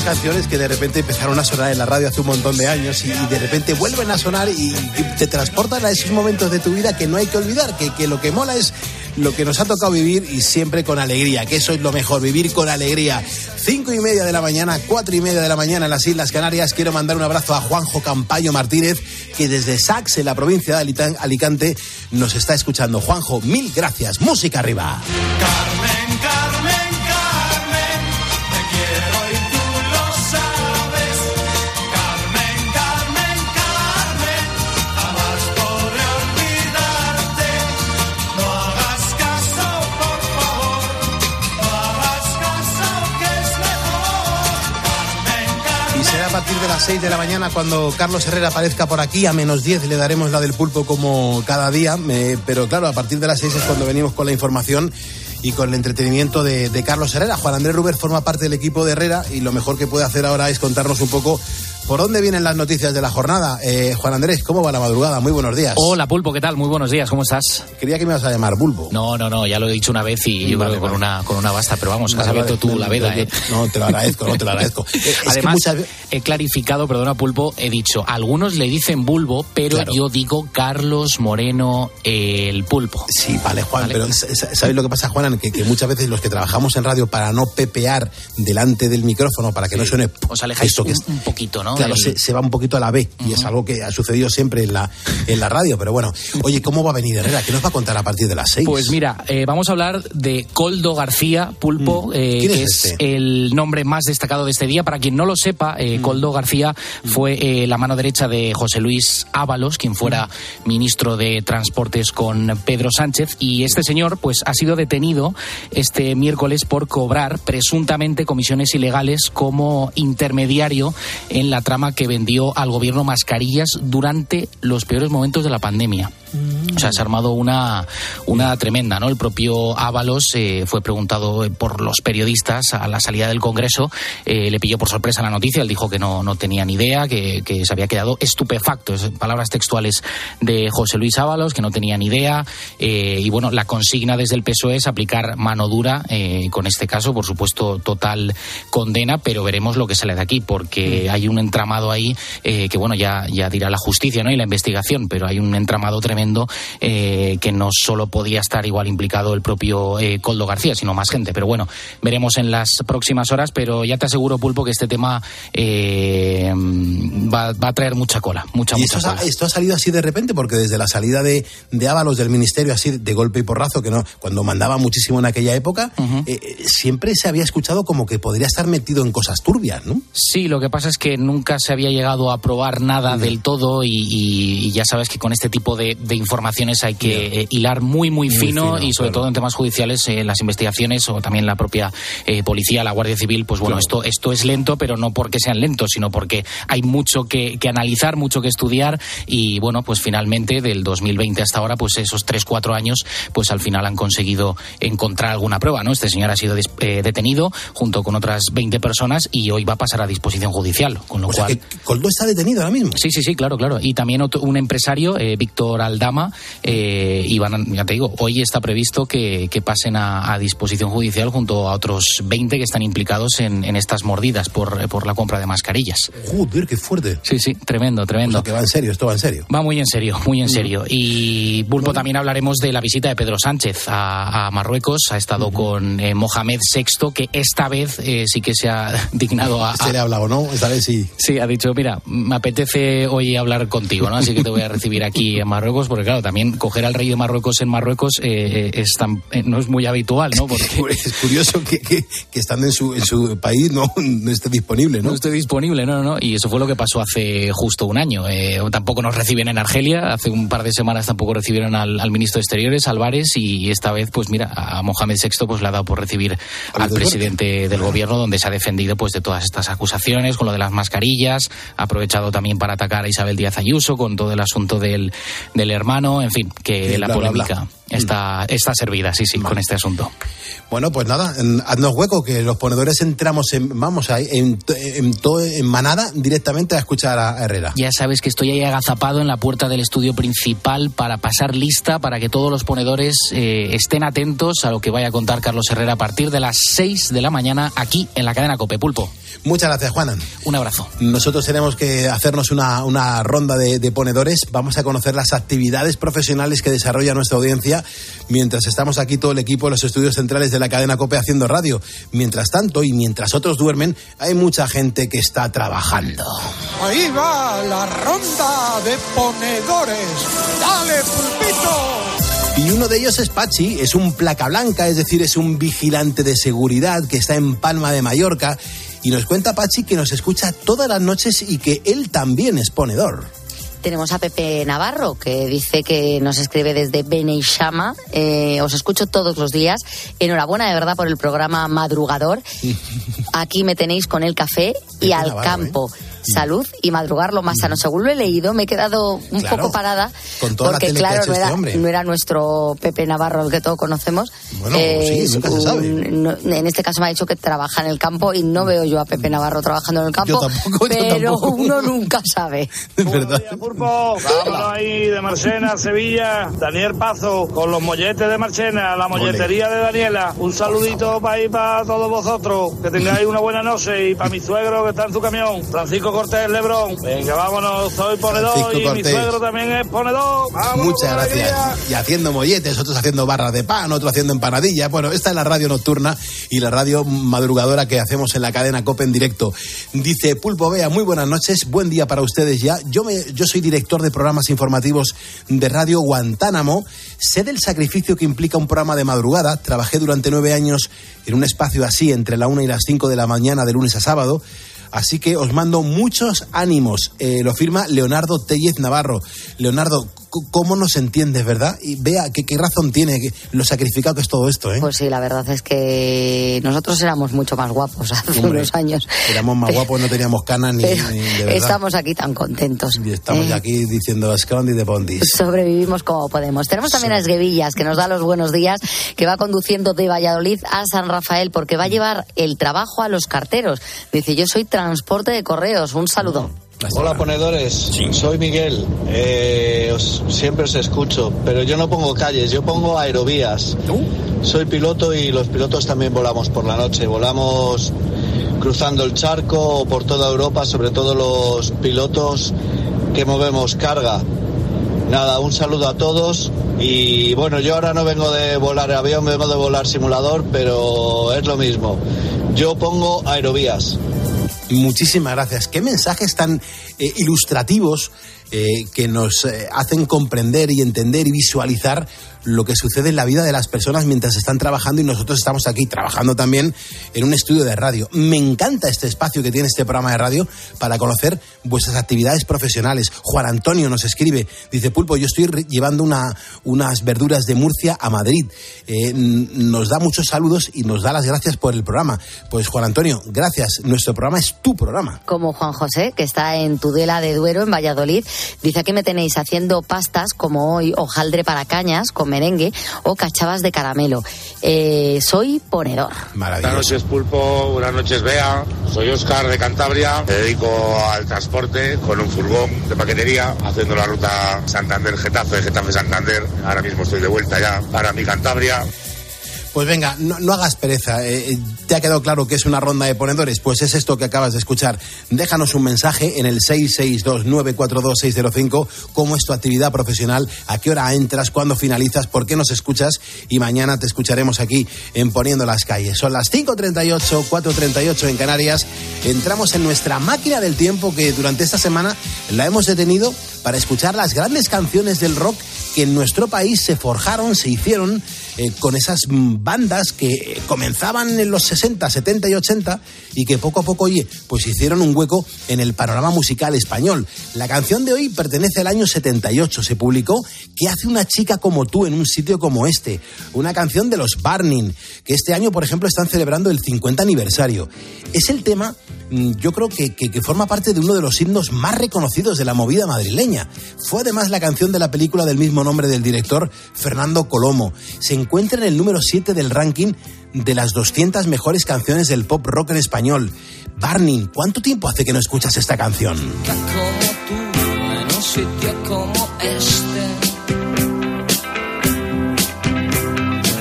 canciones que de repente empezaron a sonar en la radio hace un montón de años y, de repente vuelven a sonar y, te transportan a esos momentos de tu vida que no hay que olvidar, que, que lo que mola es lo que nos ha tocado vivir y siempre con alegría, que eso es lo mejor, vivir con alegría. Cinco y media de la mañana, cuatro y media de la mañana en las Islas Canarias. Quiero mandar un abrazo a Juanjo Campayo Martínez, que desde Sax, en la provincia de Alicante, nos está escuchando. Juanjo, mil gracias. Música arriba. Las 6 de la mañana cuando Carlos Herrera aparezca por aquí. A menos 10 le daremos la del pulpo como cada día. pero claro, a partir de las 6 es cuando venimos con la información y con el entretenimiento de, de Carlos Herrera. Juan Andrés Ruber forma parte del equipo de Herrera y lo mejor que puede hacer ahora es contarnos un poco por dónde vienen las noticias de la jornada. Eh, Juan Andrés, ¿cómo va la madrugada? Muy buenos días. Hola Pulpo, ¿qué tal? Muy buenos días, ¿cómo estás? Creía que me ibas a llamar Bulbo. No, no, no, ya lo he dicho una vez y yo Vale, creo que con vale. una, con una basta, pero vamos, has Vale, abierto vale. tú la veda, Yo- ¿eh? No, te lo agradezco, no te lo agradezco. Es Además, muchas he clarificado, perdona Pulpo, he dicho, algunos le dicen Bulbo, pero Claro. yo digo Carlos Moreno el Pulpo. Sí, vale, Juan, Vale. pero ¿sabéis lo que pasa, Juan? Que, que muchas veces los que trabajamos en radio para no pepear delante del micrófono, para que no suene Os alejáis esto que es- un poquito, ¿no? Claro, se, se va un poquito a la B y es algo que ha sucedido siempre en la, en la radio. Pero bueno, oye, ¿cómo va a venir Herrera? ¿Qué nos va a contar a partir de las seis? Pues mira, eh, vamos a hablar de Coldo García Pulpo, eh, Mm. ¿Quién que es es, este? el nombre más destacado de este día. Para quien no lo sepa, Mm. eh, Coldo García fue eh, la mano derecha de José Luis Ábalos, quien fuera Mm. ministro de Transportes con Pedro Sánchez. Y este señor, pues, ha sido detenido este miércoles por cobrar presuntamente comisiones ilegales como intermediario en la trama que vendió al gobierno mascarillas durante los peores momentos de la pandemia. O sea, se ha armado una, una tremenda, ¿no? El propio Ábalos eh, fue preguntado por los periodistas a la salida del Congreso, eh, le pilló por sorpresa la noticia, él dijo que no, no tenía ni idea, que, que se había quedado estupefacto, es palabras textuales de José Luis Ábalos, que no tenía ni idea, eh, y bueno, la consigna desde el PSOE es aplicar mano dura, eh, con este caso, por supuesto, total condena, pero veremos lo que sale de aquí, porque hay un entramado ahí eh, que, bueno, ya, ya dirá la justicia, ¿no? Y la investigación, pero hay un entramado tremendo eh, que no solo podía estar igual implicado el propio eh, Coldo García, sino más gente. Pero bueno, veremos en las próximas horas, pero ya te aseguro, Pulpo, que este tema eh, va, va a traer mucha cola, mucha, ¿Y mucha esto, ha, cola. esto ha salido así de repente? Porque desde la salida de, de Ábalos del ministerio, así de golpe y porrazo, que no, cuando mandaba muchísimo en aquella época, siempre se había escuchado como que podría estar metido en cosas turbias, ¿no? Sí, lo que pasa es que nunca se había llegado a probar nada del todo y, y- y ya sabes que con este tipo de, de informaciones hay que eh, hilar muy, muy, Muy fino, fino, y sobre claro. todo en temas judiciales, eh, las investigaciones o también la propia eh, policía, la Guardia Civil, pues bueno, esto, esto es lento, pero no porque sean lentos, sino porque hay mucho que, que analizar, mucho que estudiar y bueno, pues finalmente del 2020 hasta ahora, pues esos 3, 4 años, pues al final han conseguido encontrar alguna prueba, ¿no? Este señor ha sido eh, detenido junto con otras 20 personas y hoy va a pasar a disposición judicial, con lo O sea cual... que Coldo está detenido ahora mismo. Sí, sí, sí, claro, claro. Y también otro- un empresario, Víctor Aldama, eh, y van a- ya te digo, hoy está previsto que, que pasen a, a disposición judicial junto a otros 20 que están implicados en, en estas mordidas por, eh, por la compra de mascarillas. Joder, qué fuerte. Sí, sí, tremendo, O tremendo. sea, que va en serio, esto va en serio. Va muy en serio, muy en serio. Y Bulbo también hablaremos de la visita de Pedro Sánchez a, a Marruecos. Ha estado con eh, Mohamed VI, que esta vez eh, sí que se ha [LAUGHS] dignado a, Se le ha hablado, ¿no? Esta vez sí. Sí, ha dicho, mira, me apetece hoy hablar contigo, ¿no? Así que te voy a recibir aquí en Marruecos, porque claro, también coger al rey de Marruecos en Marruecos eh, es tan- eh, no es muy habitual, ¿no? [LAUGHS] Porque Es curioso que, que, que estando en su, en su país no, no esté disponible, ¿no? no esté disponible, no, no, no. Y eso fue lo que pasó hace justo un año. Eh, tampoco nos reciben en Argelia, hace un par de semanas tampoco recibieron al, al ministro de Exteriores, Álvarez, y esta vez, pues mira, a Mohamed VI pues le ha dado por recibir al presidente del gobierno, donde se ha defendido pues de todas estas acusaciones, con lo de las mascarillas, ha aprovechado también para atacar a Isabel Díaz Ayuso con todo el asunto del, del hermano, en fin, que la bla, polémica bla. Está, está servida, sí, sí, con este asunto. Bueno, pues nada, haznos hueco, que los ponedores entramos en, vamos, ahí, en, en, to- en manada directamente a escuchar a Herrera. Ya sabes que estoy ahí agazapado en la puerta del estudio principal para pasar lista, para que todos los ponedores eh, estén atentos a lo que vaya a contar Carlos Herrera a partir de las 6 de la mañana aquí en la cadena Cope Pulpo. Muchas gracias, Juanan. Un abrazo. Nosotros tenemos que hacernos una, una ronda de, de ponedores. Vamos a conocer las actividades profesionales que desarrolla nuestra audiencia mientras estamos aquí todo el equipo en los estudios centrales de la cadena COPE haciendo radio. Mientras tanto, y mientras otros duermen, hay mucha gente que está trabajando. Ahí va la ronda de ponedores. ¡Dale, pulpito! Y uno de ellos es Pachi, es un placa blanca, es decir, es un vigilante de seguridad que está en Palma de Mallorca. Y nos cuenta Pachi que nos escucha todas las noches y que él también es ponedor. Tenemos a Pepe Navarro, que dice que nos escribe desde Beneixama. Eh, os escucho todos los días. Enhorabuena, de verdad, por el programa Madrugador. [LAUGHS] Aquí me tenéis con el café y Pepe al Navarro, campo. Salud y madrugar lo más sano. Según lo he leído, me he quedado un Claro. poco parada. Con toda la porque, ha claro, hecho no, este era, hombre. no era nuestro Pepe Navarro el que todos conocemos. Bueno, sí, nunca se sabe. no- en este caso me ha dicho que trabaja en el campo y no veo yo a Pepe Navarro trabajando en el campo. Yo tampoco, yo pero tampoco. uno nunca sabe. [LAUGHS] ¿Verdad? Pulpo, vámonos ahí de Marchena, Sevilla. Daniel Pazo, con los molletes de Marchena, la molletería de Daniela. Un saludito para ir para todos vosotros. Que tengáis una buena noche. Y para mi suegro que está en su camión, Francisco Cortés Lebrón. Venga, vámonos, soy ponedor Francisco y mi suegro también es ponedor. Vámonos Muchas gracias. alegría. Y haciendo molletes, otros haciendo barras de pan, otros haciendo empanadillas. Bueno, esta es la radio nocturna y la radio madrugadora que hacemos en la cadena COPE en directo. Dice Pulpo Bea, muy buenas noches, buen día para ustedes ya. Yo, me, yo soy director de programas informativos de Radio Guantánamo. Sé del sacrificio que implica un programa de madrugada. Trabajé durante nueve años en un espacio así, entre la una y las cinco de la mañana, de lunes a sábado. Así que os mando muchos ánimos. Eh, lo firma Leonardo Tellez Navarro. Leonardo, ¿cómo nos entiendes, verdad? Y vea qué, qué razón tiene que- lo sacrificado que es todo esto, ¿eh? Pues sí, la verdad es que nosotros éramos mucho más guapos [LAUGHS] hace Hombre, unos años. Éramos más guapos, no teníamos canas ni, de verdad. estamos aquí tan contentos. Y estamos ¿eh? aquí diciendo Scrondi de Bondis. Sobrevivimos como podemos. Tenemos también a Esguevillas, que nos da los buenos días, que va conduciendo de Valladolid a San Rafael, porque va a llevar el trabajo a los carteros. Dice, yo soy transporte de correos. Un saludo. Hola ponedores, soy Miguel. Eh, os- siempre os escucho, pero yo no pongo calles, yo pongo aerovías. Soy piloto y los pilotos también volamos por la noche. Volamos cruzando el charco por toda Europa, sobre todo los pilotos que movemos carga. Nada, un saludo a todos y bueno, yo ahora no vengo de volar avión, vengo de volar simulador, pero es lo mismo. Yo pongo aerovías. Muchísimas gracias. Qué mensajes tan eh, ilustrativos eh, que nos eh, hacen comprender y entender y visualizar lo que sucede en la vida de las personas mientras están trabajando y nosotros estamos aquí trabajando también en un estudio de radio. Me encanta este espacio que tiene este programa de radio para conocer vuestras actividades profesionales. Juan Antonio nos escribe, dice Pulpo, yo estoy llevando una, unas verduras de Murcia a Madrid. Nos da muchos saludos y nos da las gracias por el programa. Pues Juan Antonio, gracias. Nuestro programa es tu programa. Como Juan José, que está en Tudela de Duero, en Valladolid. Dice, aquí me tenéis haciendo pastas como hoy, hojaldre para cañas con merengue o cachavas de caramelo. Eh, soy ponedor. Buenas noches, Pulpo. Buenas noches, Bea. Soy Oscar de Cantabria. Me dedico al transporte con un furgón de paquetería, haciendo la ruta Santander-Getafe, Getafe-Santander. Ahora mismo estoy de vuelta ya para mi Cantabria. Pues venga, no, no hagas pereza. Eh, eh, ¿Te ha quedado claro que es una ronda de ponedores? Pues es esto que acabas de escuchar. Déjanos un mensaje en el 662-942-605. ¿Cómo es tu actividad profesional? ¿A qué hora entras? ¿Cuándo finalizas? ¿Por qué nos escuchas? Y mañana te escucharemos aquí en Poniendo las Calles. Son las 5.38, 4.38 en Canarias. Entramos en nuestra máquina del tiempo que durante esta semana la hemos detenido para escuchar las grandes canciones del rock que en nuestro país se forjaron, se hicieron eh, con esas bandas que comenzaban en los 60, 70 y 80 y que poco a poco, oye, pues hicieron un hueco en el panorama musical español. La canción de hoy pertenece al año 78. Se publicó ¿Qué hace una chica como tú en un sitio como este? Una canción de los Barning, que este año, por ejemplo, están celebrando el 50 aniversario. Es el tema, mm, yo creo que, que, que forma parte de uno de los himnos más reconocidos de la movida madrileña. Fue además la canción de la película del mismo nombre del director, Fernando Colomo. Se encuentra en el número 7 del ranking de las 200 mejores canciones del pop rock en español. Barney, ¿cuánto tiempo hace que no escuchas esta canción? este.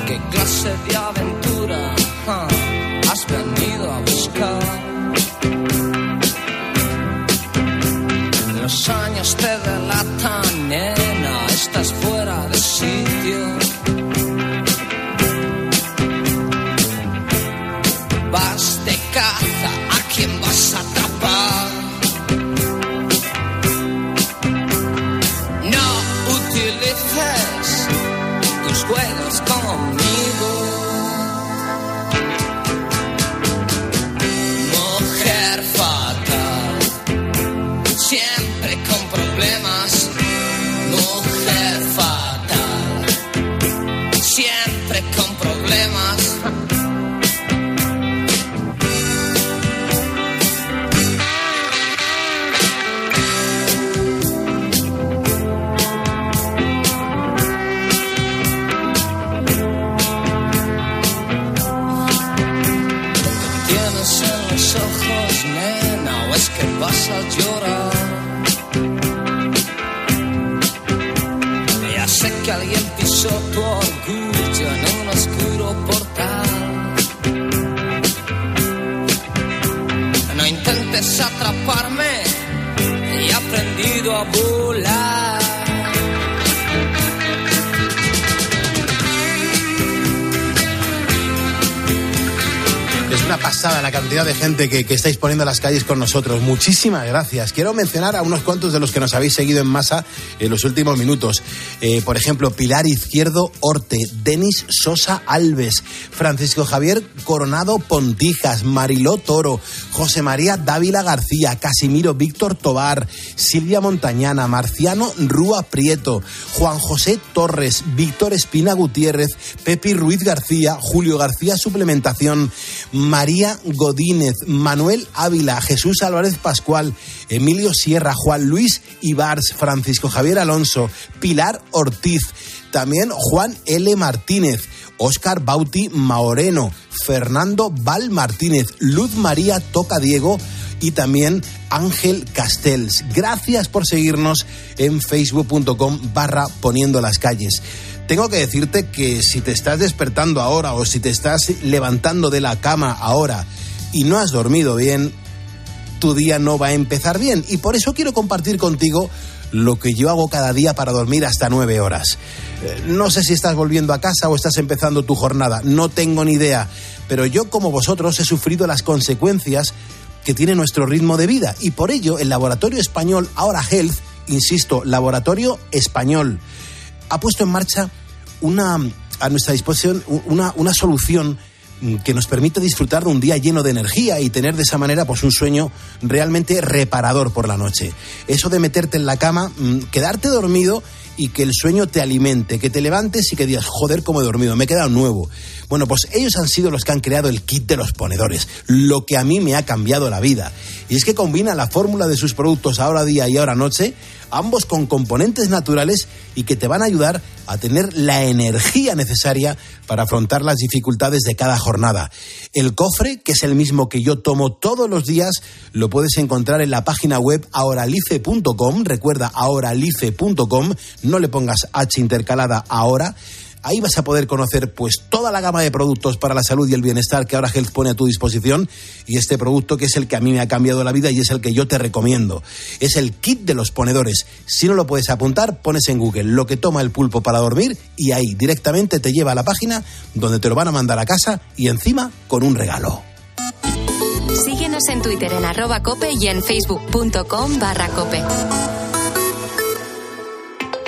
¿Qué clase de aventura has venido a buscar? Los años te delatan, nena, intentes atraparme, he aprendido a volar. Pasada la cantidad de gente que, estáis poniendo a las calles con nosotros. Muchísimas gracias. Quiero mencionar a unos cuantos de los que nos habéis seguido en masa en los últimos minutos. Eh, por ejemplo, Pilar Izquierdo Orte, Denis Sosa Alves, Francisco Javier Coronado Pontijas, Mariló Toro, José María Dávila García, Casimiro Víctor Tobar, Silvia Montañana, Marciano Rúa Prieto, Juan José Torres, Víctor Espina Gutiérrez, Pepi Ruiz García, Julio García Suplementación, María Godínez, Manuel Ávila, Jesús Álvarez Pascual, Emilio Sierra, Juan Luis Ibars, Francisco Javier Alonso, Pilar Ortiz, también Juan L. Martínez, Óscar Bauti Maoreno, Fernando Val Martínez, Luz María Toca Diego y también Ángel Castells. Gracias por seguirnos en facebook.com barra poniendo las calles. Tengo que decirte que si te estás despertando ahora o si te estás levantando de la cama ahora y no has dormido bien, tu día no va a empezar bien. Y por eso quiero compartir contigo lo que yo hago cada día para dormir hasta nueve horas. Eh, No sé si estás volviendo a casa o estás empezando tu jornada, no tengo ni idea, pero yo como vosotros he sufrido las consecuencias que tiene nuestro ritmo de vida y por ello el laboratorio español Ahora Health, insisto, laboratorio español, ha puesto en marcha una, a nuestra disposición una, una solución mm, que nos permite disfrutar de un día lleno de energía y tener de esa manera pues un sueño realmente reparador por la noche. Eso de meterte en la cama, mm, quedarte dormido y que el sueño te alimente, que te levantes y que digas, joder, cómo he dormido, me he quedado nuevo. Bueno, pues ellos han sido los que han creado el kit de los ponedores, lo que a mí me ha cambiado la vida. Y es que combina la fórmula de sus productos ahora día y ahora noche, ambos con componentes naturales y que te van a ayudar a tener la energía necesaria para afrontar las dificultades de cada jornada. El cofre, que es el mismo que yo tomo todos los días, lo puedes encontrar en la página web ahoralife.com. Recuerda ahoralife.com, no le pongas H intercalada ahora. Ahí vas a poder conocer pues toda la gama de productos para la salud y el bienestar que ahora Health pone a tu disposición y este producto que es el que a mí me ha cambiado la vida y es el que yo te recomiendo. Es el kit de los ponedores. Si no lo puedes apuntar, pones en Google lo que toma el pulpo para dormir y ahí directamente te lleva a la página donde te lo van a mandar a casa y encima con un regalo. Síguenos en Twitter en arroba cope y en facebook.com barra cope.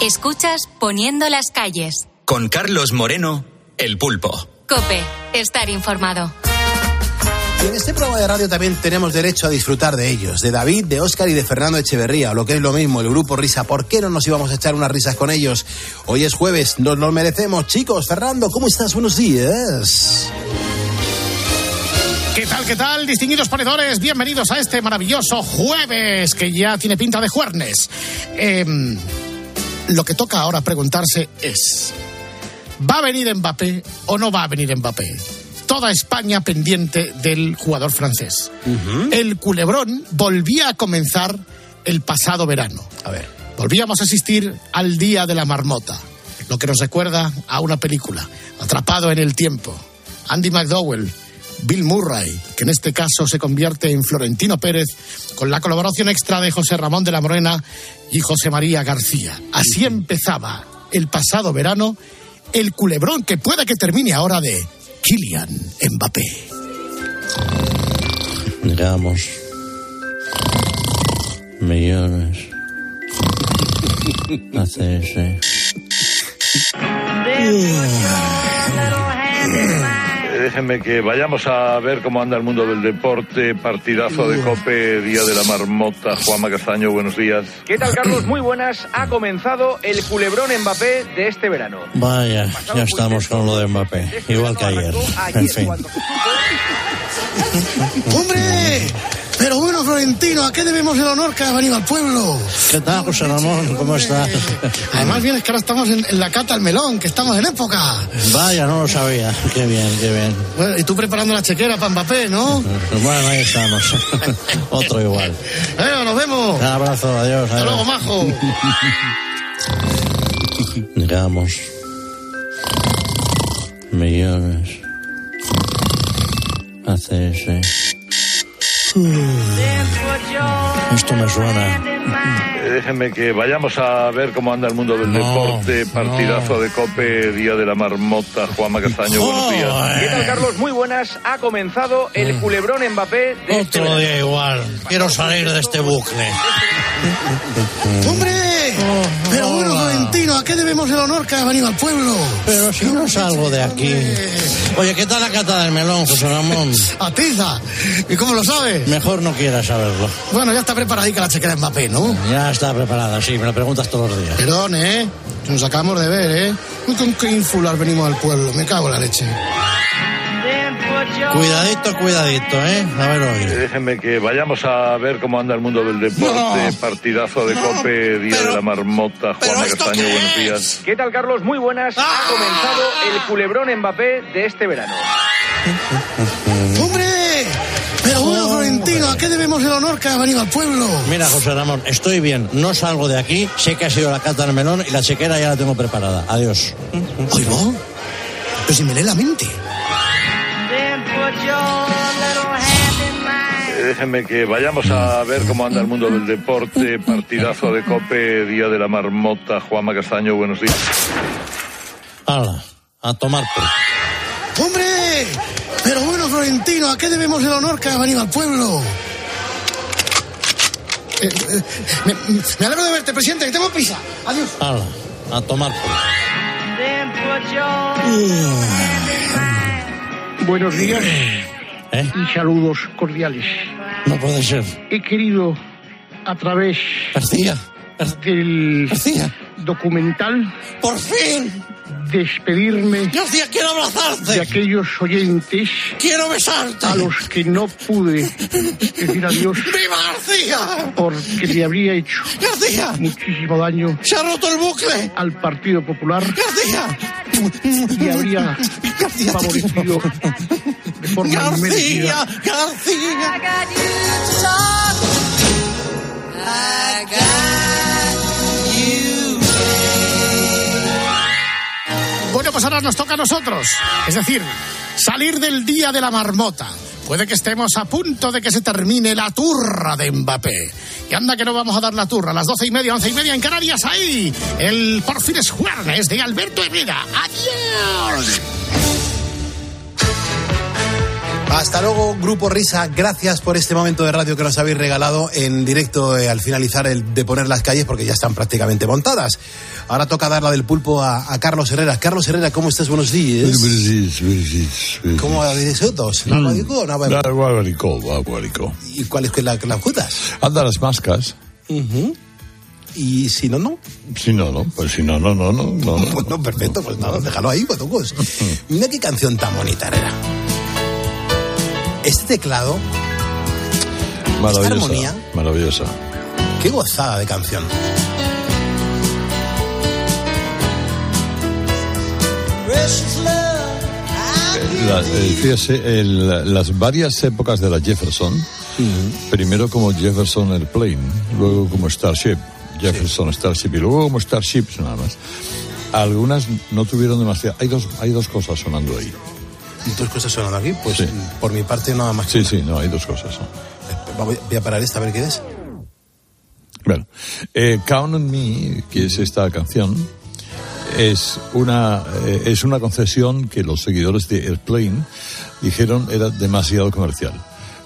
Escuchas Poniendo las calles. Con Carlos Moreno, el pulpo. Cope, estar informado. Y en este programa de radio también tenemos derecho a disfrutar de ellos, de David, de Óscar y de Fernando Echeverría, o lo que es lo mismo, el grupo Risa. ¿Por qué no nos íbamos a echar unas risas con ellos? Hoy es jueves, nos lo merecemos. Chicos, Fernando, ¿cómo estás? Buenos días. ¿Qué tal, qué tal, distinguidos ponedores? Bienvenidos a este maravilloso jueves que ya tiene pinta de juernes. Em, lo que toca ahora preguntarse es, ¿va a venir Mbappé o no va a venir Mbappé? Toda España pendiente del jugador francés. El culebrón volvía a comenzar el pasado verano. A ver. Volvíamos a asistir al Día de la Marmota, lo que nos recuerda a una película, Atrapado en el Tiempo. Andy McDowell, Bill Murray, que en este caso se convierte en Florentino Pérez, con la colaboración extra de José Ramón de la Morena y José María García. Así empezaba el pasado verano el culebrón que puede que termine ahora de Kylian Mbappé. Digamos. Millones. [LAUGHS] Hace ese. Déjenme que vayamos a ver cómo anda el mundo del deporte. Partidazo de Cope, Día de la Marmota. Juanma Castaño, buenos días. ¿Qué tal, Carlos? Muy buenas. Ha comenzado el culebrón Mbappé de este verano. Vaya, ya estamos con lo de Mbappé. Igual que ayer. En fin. [LAUGHS] ¡Hombre! Pero bueno, Florentino, ¿a qué debemos el honor que ha venido al pueblo? ¿Qué tal, José Ramón? ¿Cómo estás? Además, bien, es que ahora estamos en, en la cata al melón, que estamos en época. Vaya, no lo sabía. Qué bien, qué bien. Bueno, y tú preparando la chequera para Mbappé, ¿no? [LAUGHS] Bueno, ahí estamos. [LAUGHS] Otro igual. Eh, nos vemos. Un abrazo, adiós. Hasta luego, majo. [LAUGHS] Digamos. Millones. Hace ese. Esto me suena. Déjenme que vayamos a ver cómo anda el mundo del No, deporte. Partidazo no. de Cope, Día de la Marmota. Juanma Castaño, buenos días. ¿Qué tal, Carlos? Muy buenas. Ha comenzado el culebrón Mbappé de Otro día igual. Quiero salir de este bucle. [LAUGHS] ¡Hombre! Pero bueno, Florentino, ¿a qué debemos el honor que ha venido al pueblo? Pero si no salgo de aquí. Oye, ¿qué tal la cata del melón, José Ramón? [LAUGHS] ¡Atiza! ¿Y cómo lo sabes? Mejor no quieras saberlo. Bueno, ya está preparadica la chequera de Mbappé, ¿no? Ya está preparada, sí, me lo preguntas todos los días. Perdón, ¿eh? Nos acabamos de ver, ¿eh? Uy, con qué ínfulas venimos al pueblo. Me cago en la leche. Cuidadito, cuidadito, ¿eh? A ver, Eh, oye. Déjenme que vayamos a ver cómo anda el mundo del deporte. Partidazo de Cope, Día de la Marmota. Juanma Castaño, buenos días. ¿Qué tal, Carlos? Muy buenas. Ha comenzado el culebrón Mbappé de este verano. ¡Hombre! Pero bueno, Florentino, ¿a qué debemos el honor que ha venido al pueblo? Mira, José Ramón, estoy bien, no salgo de aquí, sé que ha sido la cata del melón y la chequera ya la tengo preparada. Adiós. ¿Oigo? Pero si me lee la mente. Déjenme que vayamos a ver cómo anda el mundo del deporte. Partidazo de Cope, Día de la Marmota. Juanma Castaño, buenos días. Hala, a tomar por. ¡Hombre! Pero bueno, Florentino, ¿a qué debemos el honor que ha venido al pueblo? Eh, eh, me, me alegro de verte, presidente, que tengo prisa. Adiós. Hala, a tomar por. Buenos días [CLEARS THROAT] ¿Eh? y saludos cordiales. No puede ser. He querido, a través García, del García. documental, ¡Por fin! Despedirme quiero de aquellos oyentes Quiero besarte. a los que no pude decir adiós [LAUGHS] ¡Viva García! porque le habría hecho ¡García! muchísimo daño ¡Se ha roto el bucle! al Partido Popular ¡García! y habría García, favorecido de forma García, García. Pues ahora nos toca a nosotros. Es decir, salir del día de la marmota. Puede que estemos a punto de que se termine la turra de Mbappé. Y anda que no vamos a dar la turra las doce y media, once y media en Canarias. Ahí, el por fin es jueves de Alberto Herrera. ¡Adiós! Hasta luego, Grupo Risa. Gracias por este momento de radio que nos habéis regalado en directo eh, al finalizar el de poner las calles porque ya están prácticamente montadas. Ahora toca dar la del pulpo a, a Carlos Herrera. Carlos Herrera, ¿cómo estás? Buenos días. ¿Cómo habéis otros? Mm. ¿Y cuál es que la, las judas? Anda las mascas. Y si no, no. Si no, no. Pues si no, no, no, no. no, no. [LAUGHS] Pues no, perfecto, pues nada, déjalo ahí, batucos. [LAUGHS] Mira qué canción tan bonita, Herrera. Este teclado, Maravillosa. armonía. Maravillosa. qué gozada de canción. La- eh, fíjese, el- las varias épocas de la Jefferson, primero como Jefferson Airplane, luego como Starship, Jefferson Starship y luego como Starships nada más. Algunas no tuvieron demasiado. Hay dos, hay dos cosas sonando ahí. ¿Y dos cosas sonando aquí? Pues Sí. por mi parte nada más. Sí, sí, no, hay dos cosas. ¿no? Voy a parar esta a ver qué es. Bueno, eh, Count on Me, que es esta canción, es una, eh, es una concesión que los seguidores de Airplane dijeron era demasiado comercial,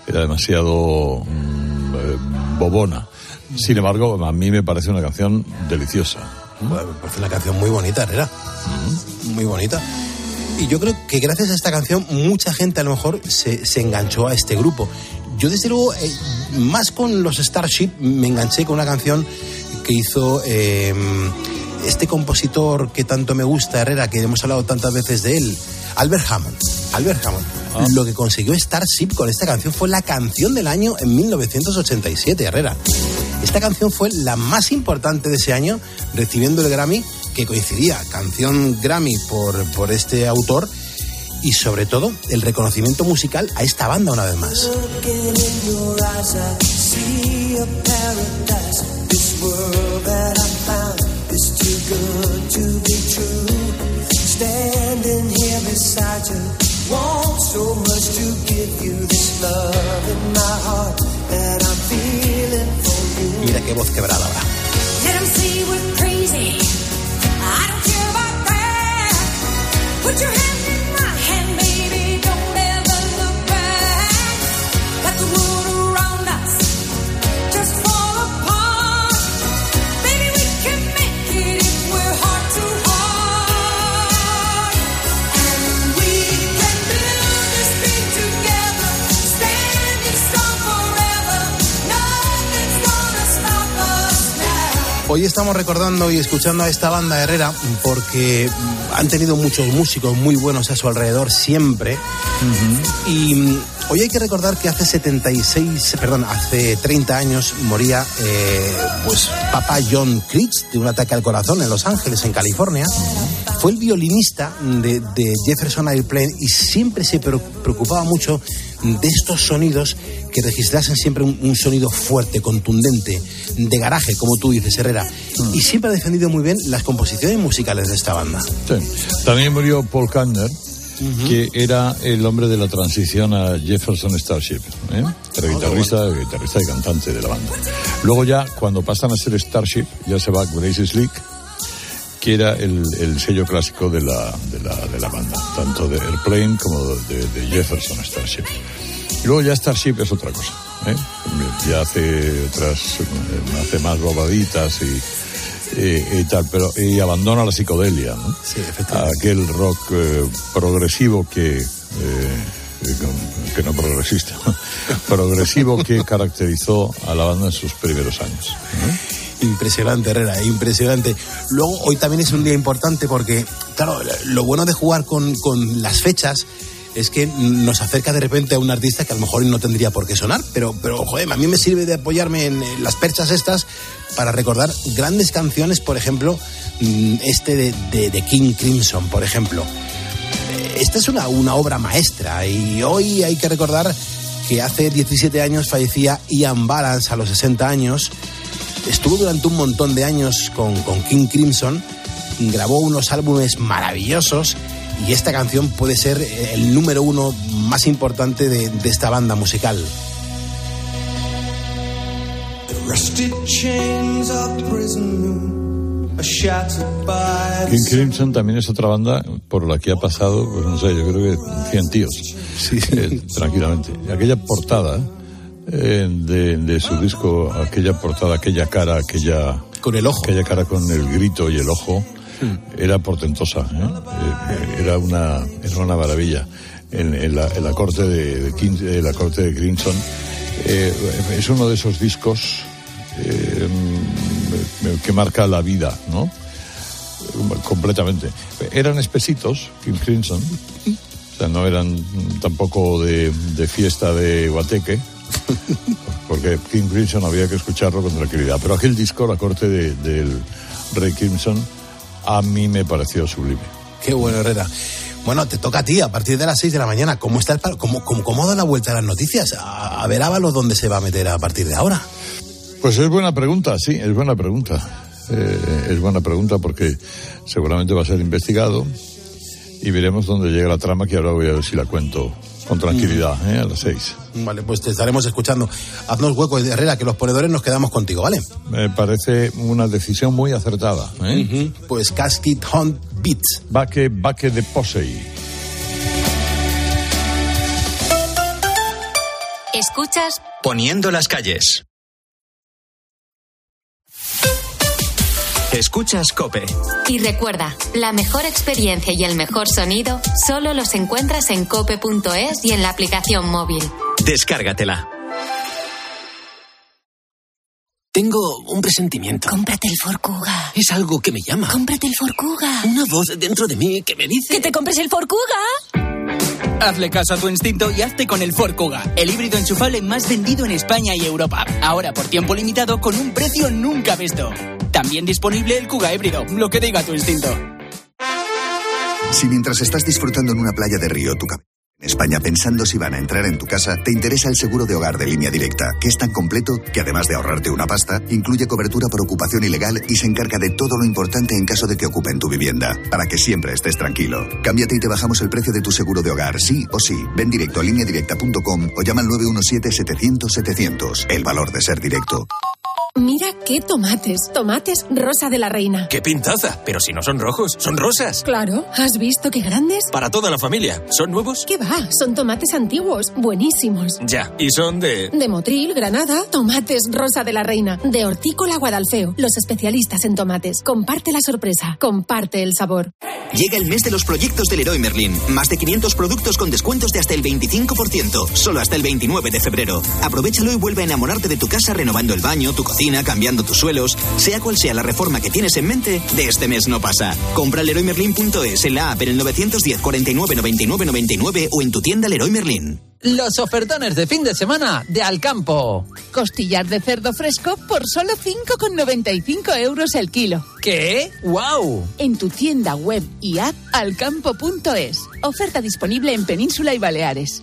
era demasiado mm, eh, bobona. Sin embargo, a mí me parece una canción deliciosa. Bueno, me parece una canción muy bonita, Herrera. Muy bonita. Y yo creo que gracias a esta canción mucha gente a lo mejor se, se enganchó a este grupo. Yo desde luego, eh, más con los Starship, me enganché con una canción que hizo eh, este compositor que tanto me gusta, Herrera, que hemos hablado tantas veces de él, Albert Hammond. Albert Hammond. Lo que consiguió Starship con esta canción fue la canción del año en 1987, Herrera. Esta canción fue la más importante de ese año, recibiendo el Grammy, que coincidía, canción Grammy por, por este autor, y sobre todo el reconocimiento musical a esta banda una vez más. Mira qué voz quebrada ahora. Put your hand Hoy estamos recordando y escuchando a esta banda Herrera porque han tenido muchos músicos muy buenos a su alrededor siempre. Y mm, hoy hay que recordar que hace 76, perdón, hace 30 años moría eh, pues papá John Creech de un ataque al corazón en Los Ángeles, en California. Fue el violinista de, de Jefferson Airplane y siempre se pre- preocupaba mucho de estos sonidos que registrasen siempre un, un sonido fuerte, contundente, de garaje, como tú dices, Herrera. Y siempre ha defendido muy bien las composiciones musicales de esta banda. Sí. También murió Paul Kantner, que era el hombre de la transición a Jefferson Starship. ¿eh? Era guitarrista, guitarrista y cantante de la banda. Luego ya, cuando pasan a ser Starship, ya se va Gracie Slick, que era el, el sello clásico de la, de, la, de la banda, tanto de Airplane como de, de Jefferson Starship. Y luego ya Starship es otra cosa. ¿eh? Ya hace otras, eh, hace más bobaditas y, y, y tal, pero y abandona la psicodelia, ¿no? Aquel rock eh, progresivo que eh, que no progresista, [LAUGHS] progresivo que caracterizó a la banda en sus primeros años. Impresionante, Herrera, impresionante. Luego, hoy también es un día importante porque, claro, lo bueno de jugar con, con las fechas es que nos acerca de repente a un artista que a lo mejor no tendría por qué sonar, pero, pero joder, a mí me sirve de apoyarme en, las perchas estas para recordar grandes canciones, por ejemplo, mm, este de, de- King Crimson, por ejemplo. Esta es una, una obra maestra y hoy hay que recordar que hace 17 años fallecía Ian Balance a los 60 años. Estuvo durante un montón de años con, con King Crimson grabó unos álbumes maravillosos y esta canción puede ser el número uno más importante de, de esta banda musical. King Crimson también es otra banda por la que ha pasado, pues no sé, yo creo que 100 tíos. Eh, tranquilamente. Y aquella portada eh, de, de su disco, aquella portada, aquella cara, aquella. Con el ojo. Aquella cara con el grito y el ojo, era portentosa. ¿eh? Eh, era, una, era una maravilla. En, en la, en la corte de, de King- de la corte de Crimson. Eh, es uno de esos discos eh, que marca la vida, ¿no? completamente. Eran espesitos, King Crimson, o sea, no eran tampoco de, de fiesta de guateque, porque King Crimson había que escucharlo con tranquilidad. Pero aquel disco, la corte de- del Rey Crimson, a mí me pareció sublime. Qué bueno, Herrera. Bueno, te toca a ti a partir de las 6 de la mañana. ¿Cómo está el palo? ¿Cómo, cómo, cómo da la vuelta a las noticias? A, a ver Ábalos dónde se va a meter a partir de ahora. Pues es buena pregunta, sí, es buena pregunta. Eh, es buena pregunta porque seguramente va a ser investigado y veremos dónde llega la trama que ahora voy a ver si la cuento con tranquilidad, ¿eh? a las seis. Vale, pues te estaremos escuchando. Haznos hueco, Herrera, que los ponedores nos quedamos contigo, ¿vale? Me parece una decisión muy acertada. ¿eh? Pues Casket Hunt Beats. Baque, baque de Posey. Escuchas Poniendo las calles. Escuchas Cope. y recuerda, la mejor experiencia y el mejor sonido solo los encuentras en cope.es y en la aplicación móvil. Descárgatela. Tengo un presentimiento. Cómprate el Forcuga. Es algo que me llama. Cómprate el Forcuga. Una voz dentro de mí que me dice... ¡Que te compres el Forcuga! Hazle caso a tu instinto y hazte con el Ford Kuga, el híbrido enchufable más vendido en España y Europa. Ahora por tiempo limitado con un precio nunca visto. También disponible el Kuga híbrido, lo que diga tu instinto. Si mientras estás disfrutando en una playa de río tu cabeza España pensando si van a entrar en tu casa, te interesa el seguro de hogar de línea directa, que es tan completo que además de ahorrarte una pasta, incluye cobertura por ocupación ilegal y se encarga de todo lo importante en caso de que ocupen tu vivienda, para que siempre estés tranquilo. Cámbiate y te bajamos el precio de tu seguro de hogar, sí o sí. Ven directo a lineadirecta.com o llama al 917-700-700. El valor de ser directo. Mira qué tomates. Tomates rosa de la reina. ¡Qué pintaza! Pero si no son rojos, son rosas. Claro, ¿has visto qué grandes? Para toda la familia. ¿Son nuevos? ¿Qué va? Son tomates antiguos, buenísimos. Ya. ¿Y son de...? De Motril, Granada, tomates rosa de la reina. De Hortícola Guadalfeo, los especialistas en tomates. Comparte la sorpresa, comparte el sabor. Llega el mes de los proyectos del Leroy Merlin. Más de 500 productos con descuentos de hasta el 25%. Solo hasta el 29 de febrero. Aprovechalo y vuelve a enamorarte de tu casa renovando el baño, tu cocina, cambiando tus suelos. Sea cual sea la reforma que tienes en mente, de este mes no pasa. Compra leroymerlin.es en la app en el 910 49 99 99 o en tu tienda Leroy Merlin. Los ofertones de fin de semana de Alcampo. Costillar de cerdo fresco por solo 5,95 euros el kilo. ¿Qué? ¡Wow! En tu tienda web y app alcampo.es. Oferta disponible en Península y Baleares.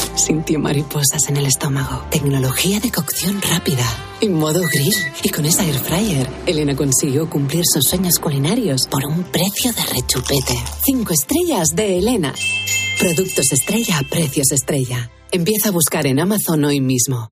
sintió mariposas en el estómago. Tecnología de cocción rápida, en modo grill. Y con esa air fryer, Elena consiguió cumplir sus sueños culinarios por un precio de rechupete. Cinco estrellas de Elena. Productos estrella a precios estrella. Empieza a buscar en Amazon hoy mismo.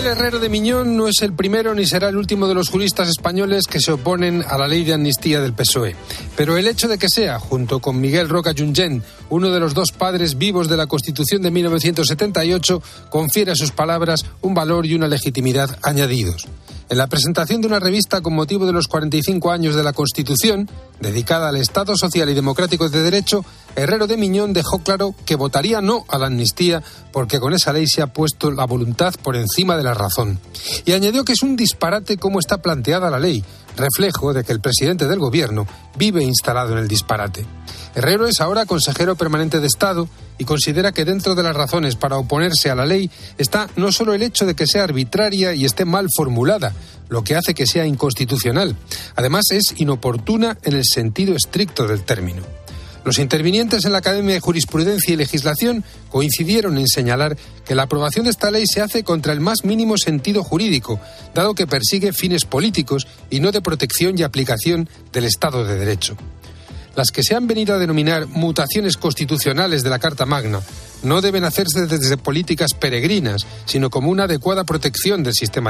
Miguel Herrero de Miñón no es el primero ni será el último de los juristas españoles que se oponen a la ley de amnistía del PSOE. Pero el hecho de que sea, junto con Miguel Roca Junyent, uno de los dos padres vivos de la Constitución de 1978, confiere a sus palabras un valor y una legitimidad añadidos. En la presentación de una revista con motivo de los 45 años de la Constitución, dedicada al Estado Social y Democrático de Derecho, Herrero de Miñón dejó claro que votaría no a la amnistía porque con esa ley se ha puesto la voluntad por encima de la razón. Y añadió que es un disparate cómo está planteada la ley, reflejo de que el presidente del gobierno vive instalado en el disparate. Herrero es ahora consejero permanente de Estado y considera que dentro de las razones para oponerse a la ley está no solo el hecho de que sea arbitraria y esté mal formulada, lo que hace que sea inconstitucional, además es inoportuna en el sentido estricto del término. Los intervinientes en la Academia de Jurisprudencia y Legislación coincidieron en señalar que la aprobación de esta ley se hace contra el más mínimo sentido jurídico, dado que persigue fines políticos y no de protección y aplicación del Estado de Derecho. Las que se han venido a denominar mutaciones constitucionales de la Carta Magna no deben hacerse desde políticas peregrinas, sino como una adecuada protección del sistema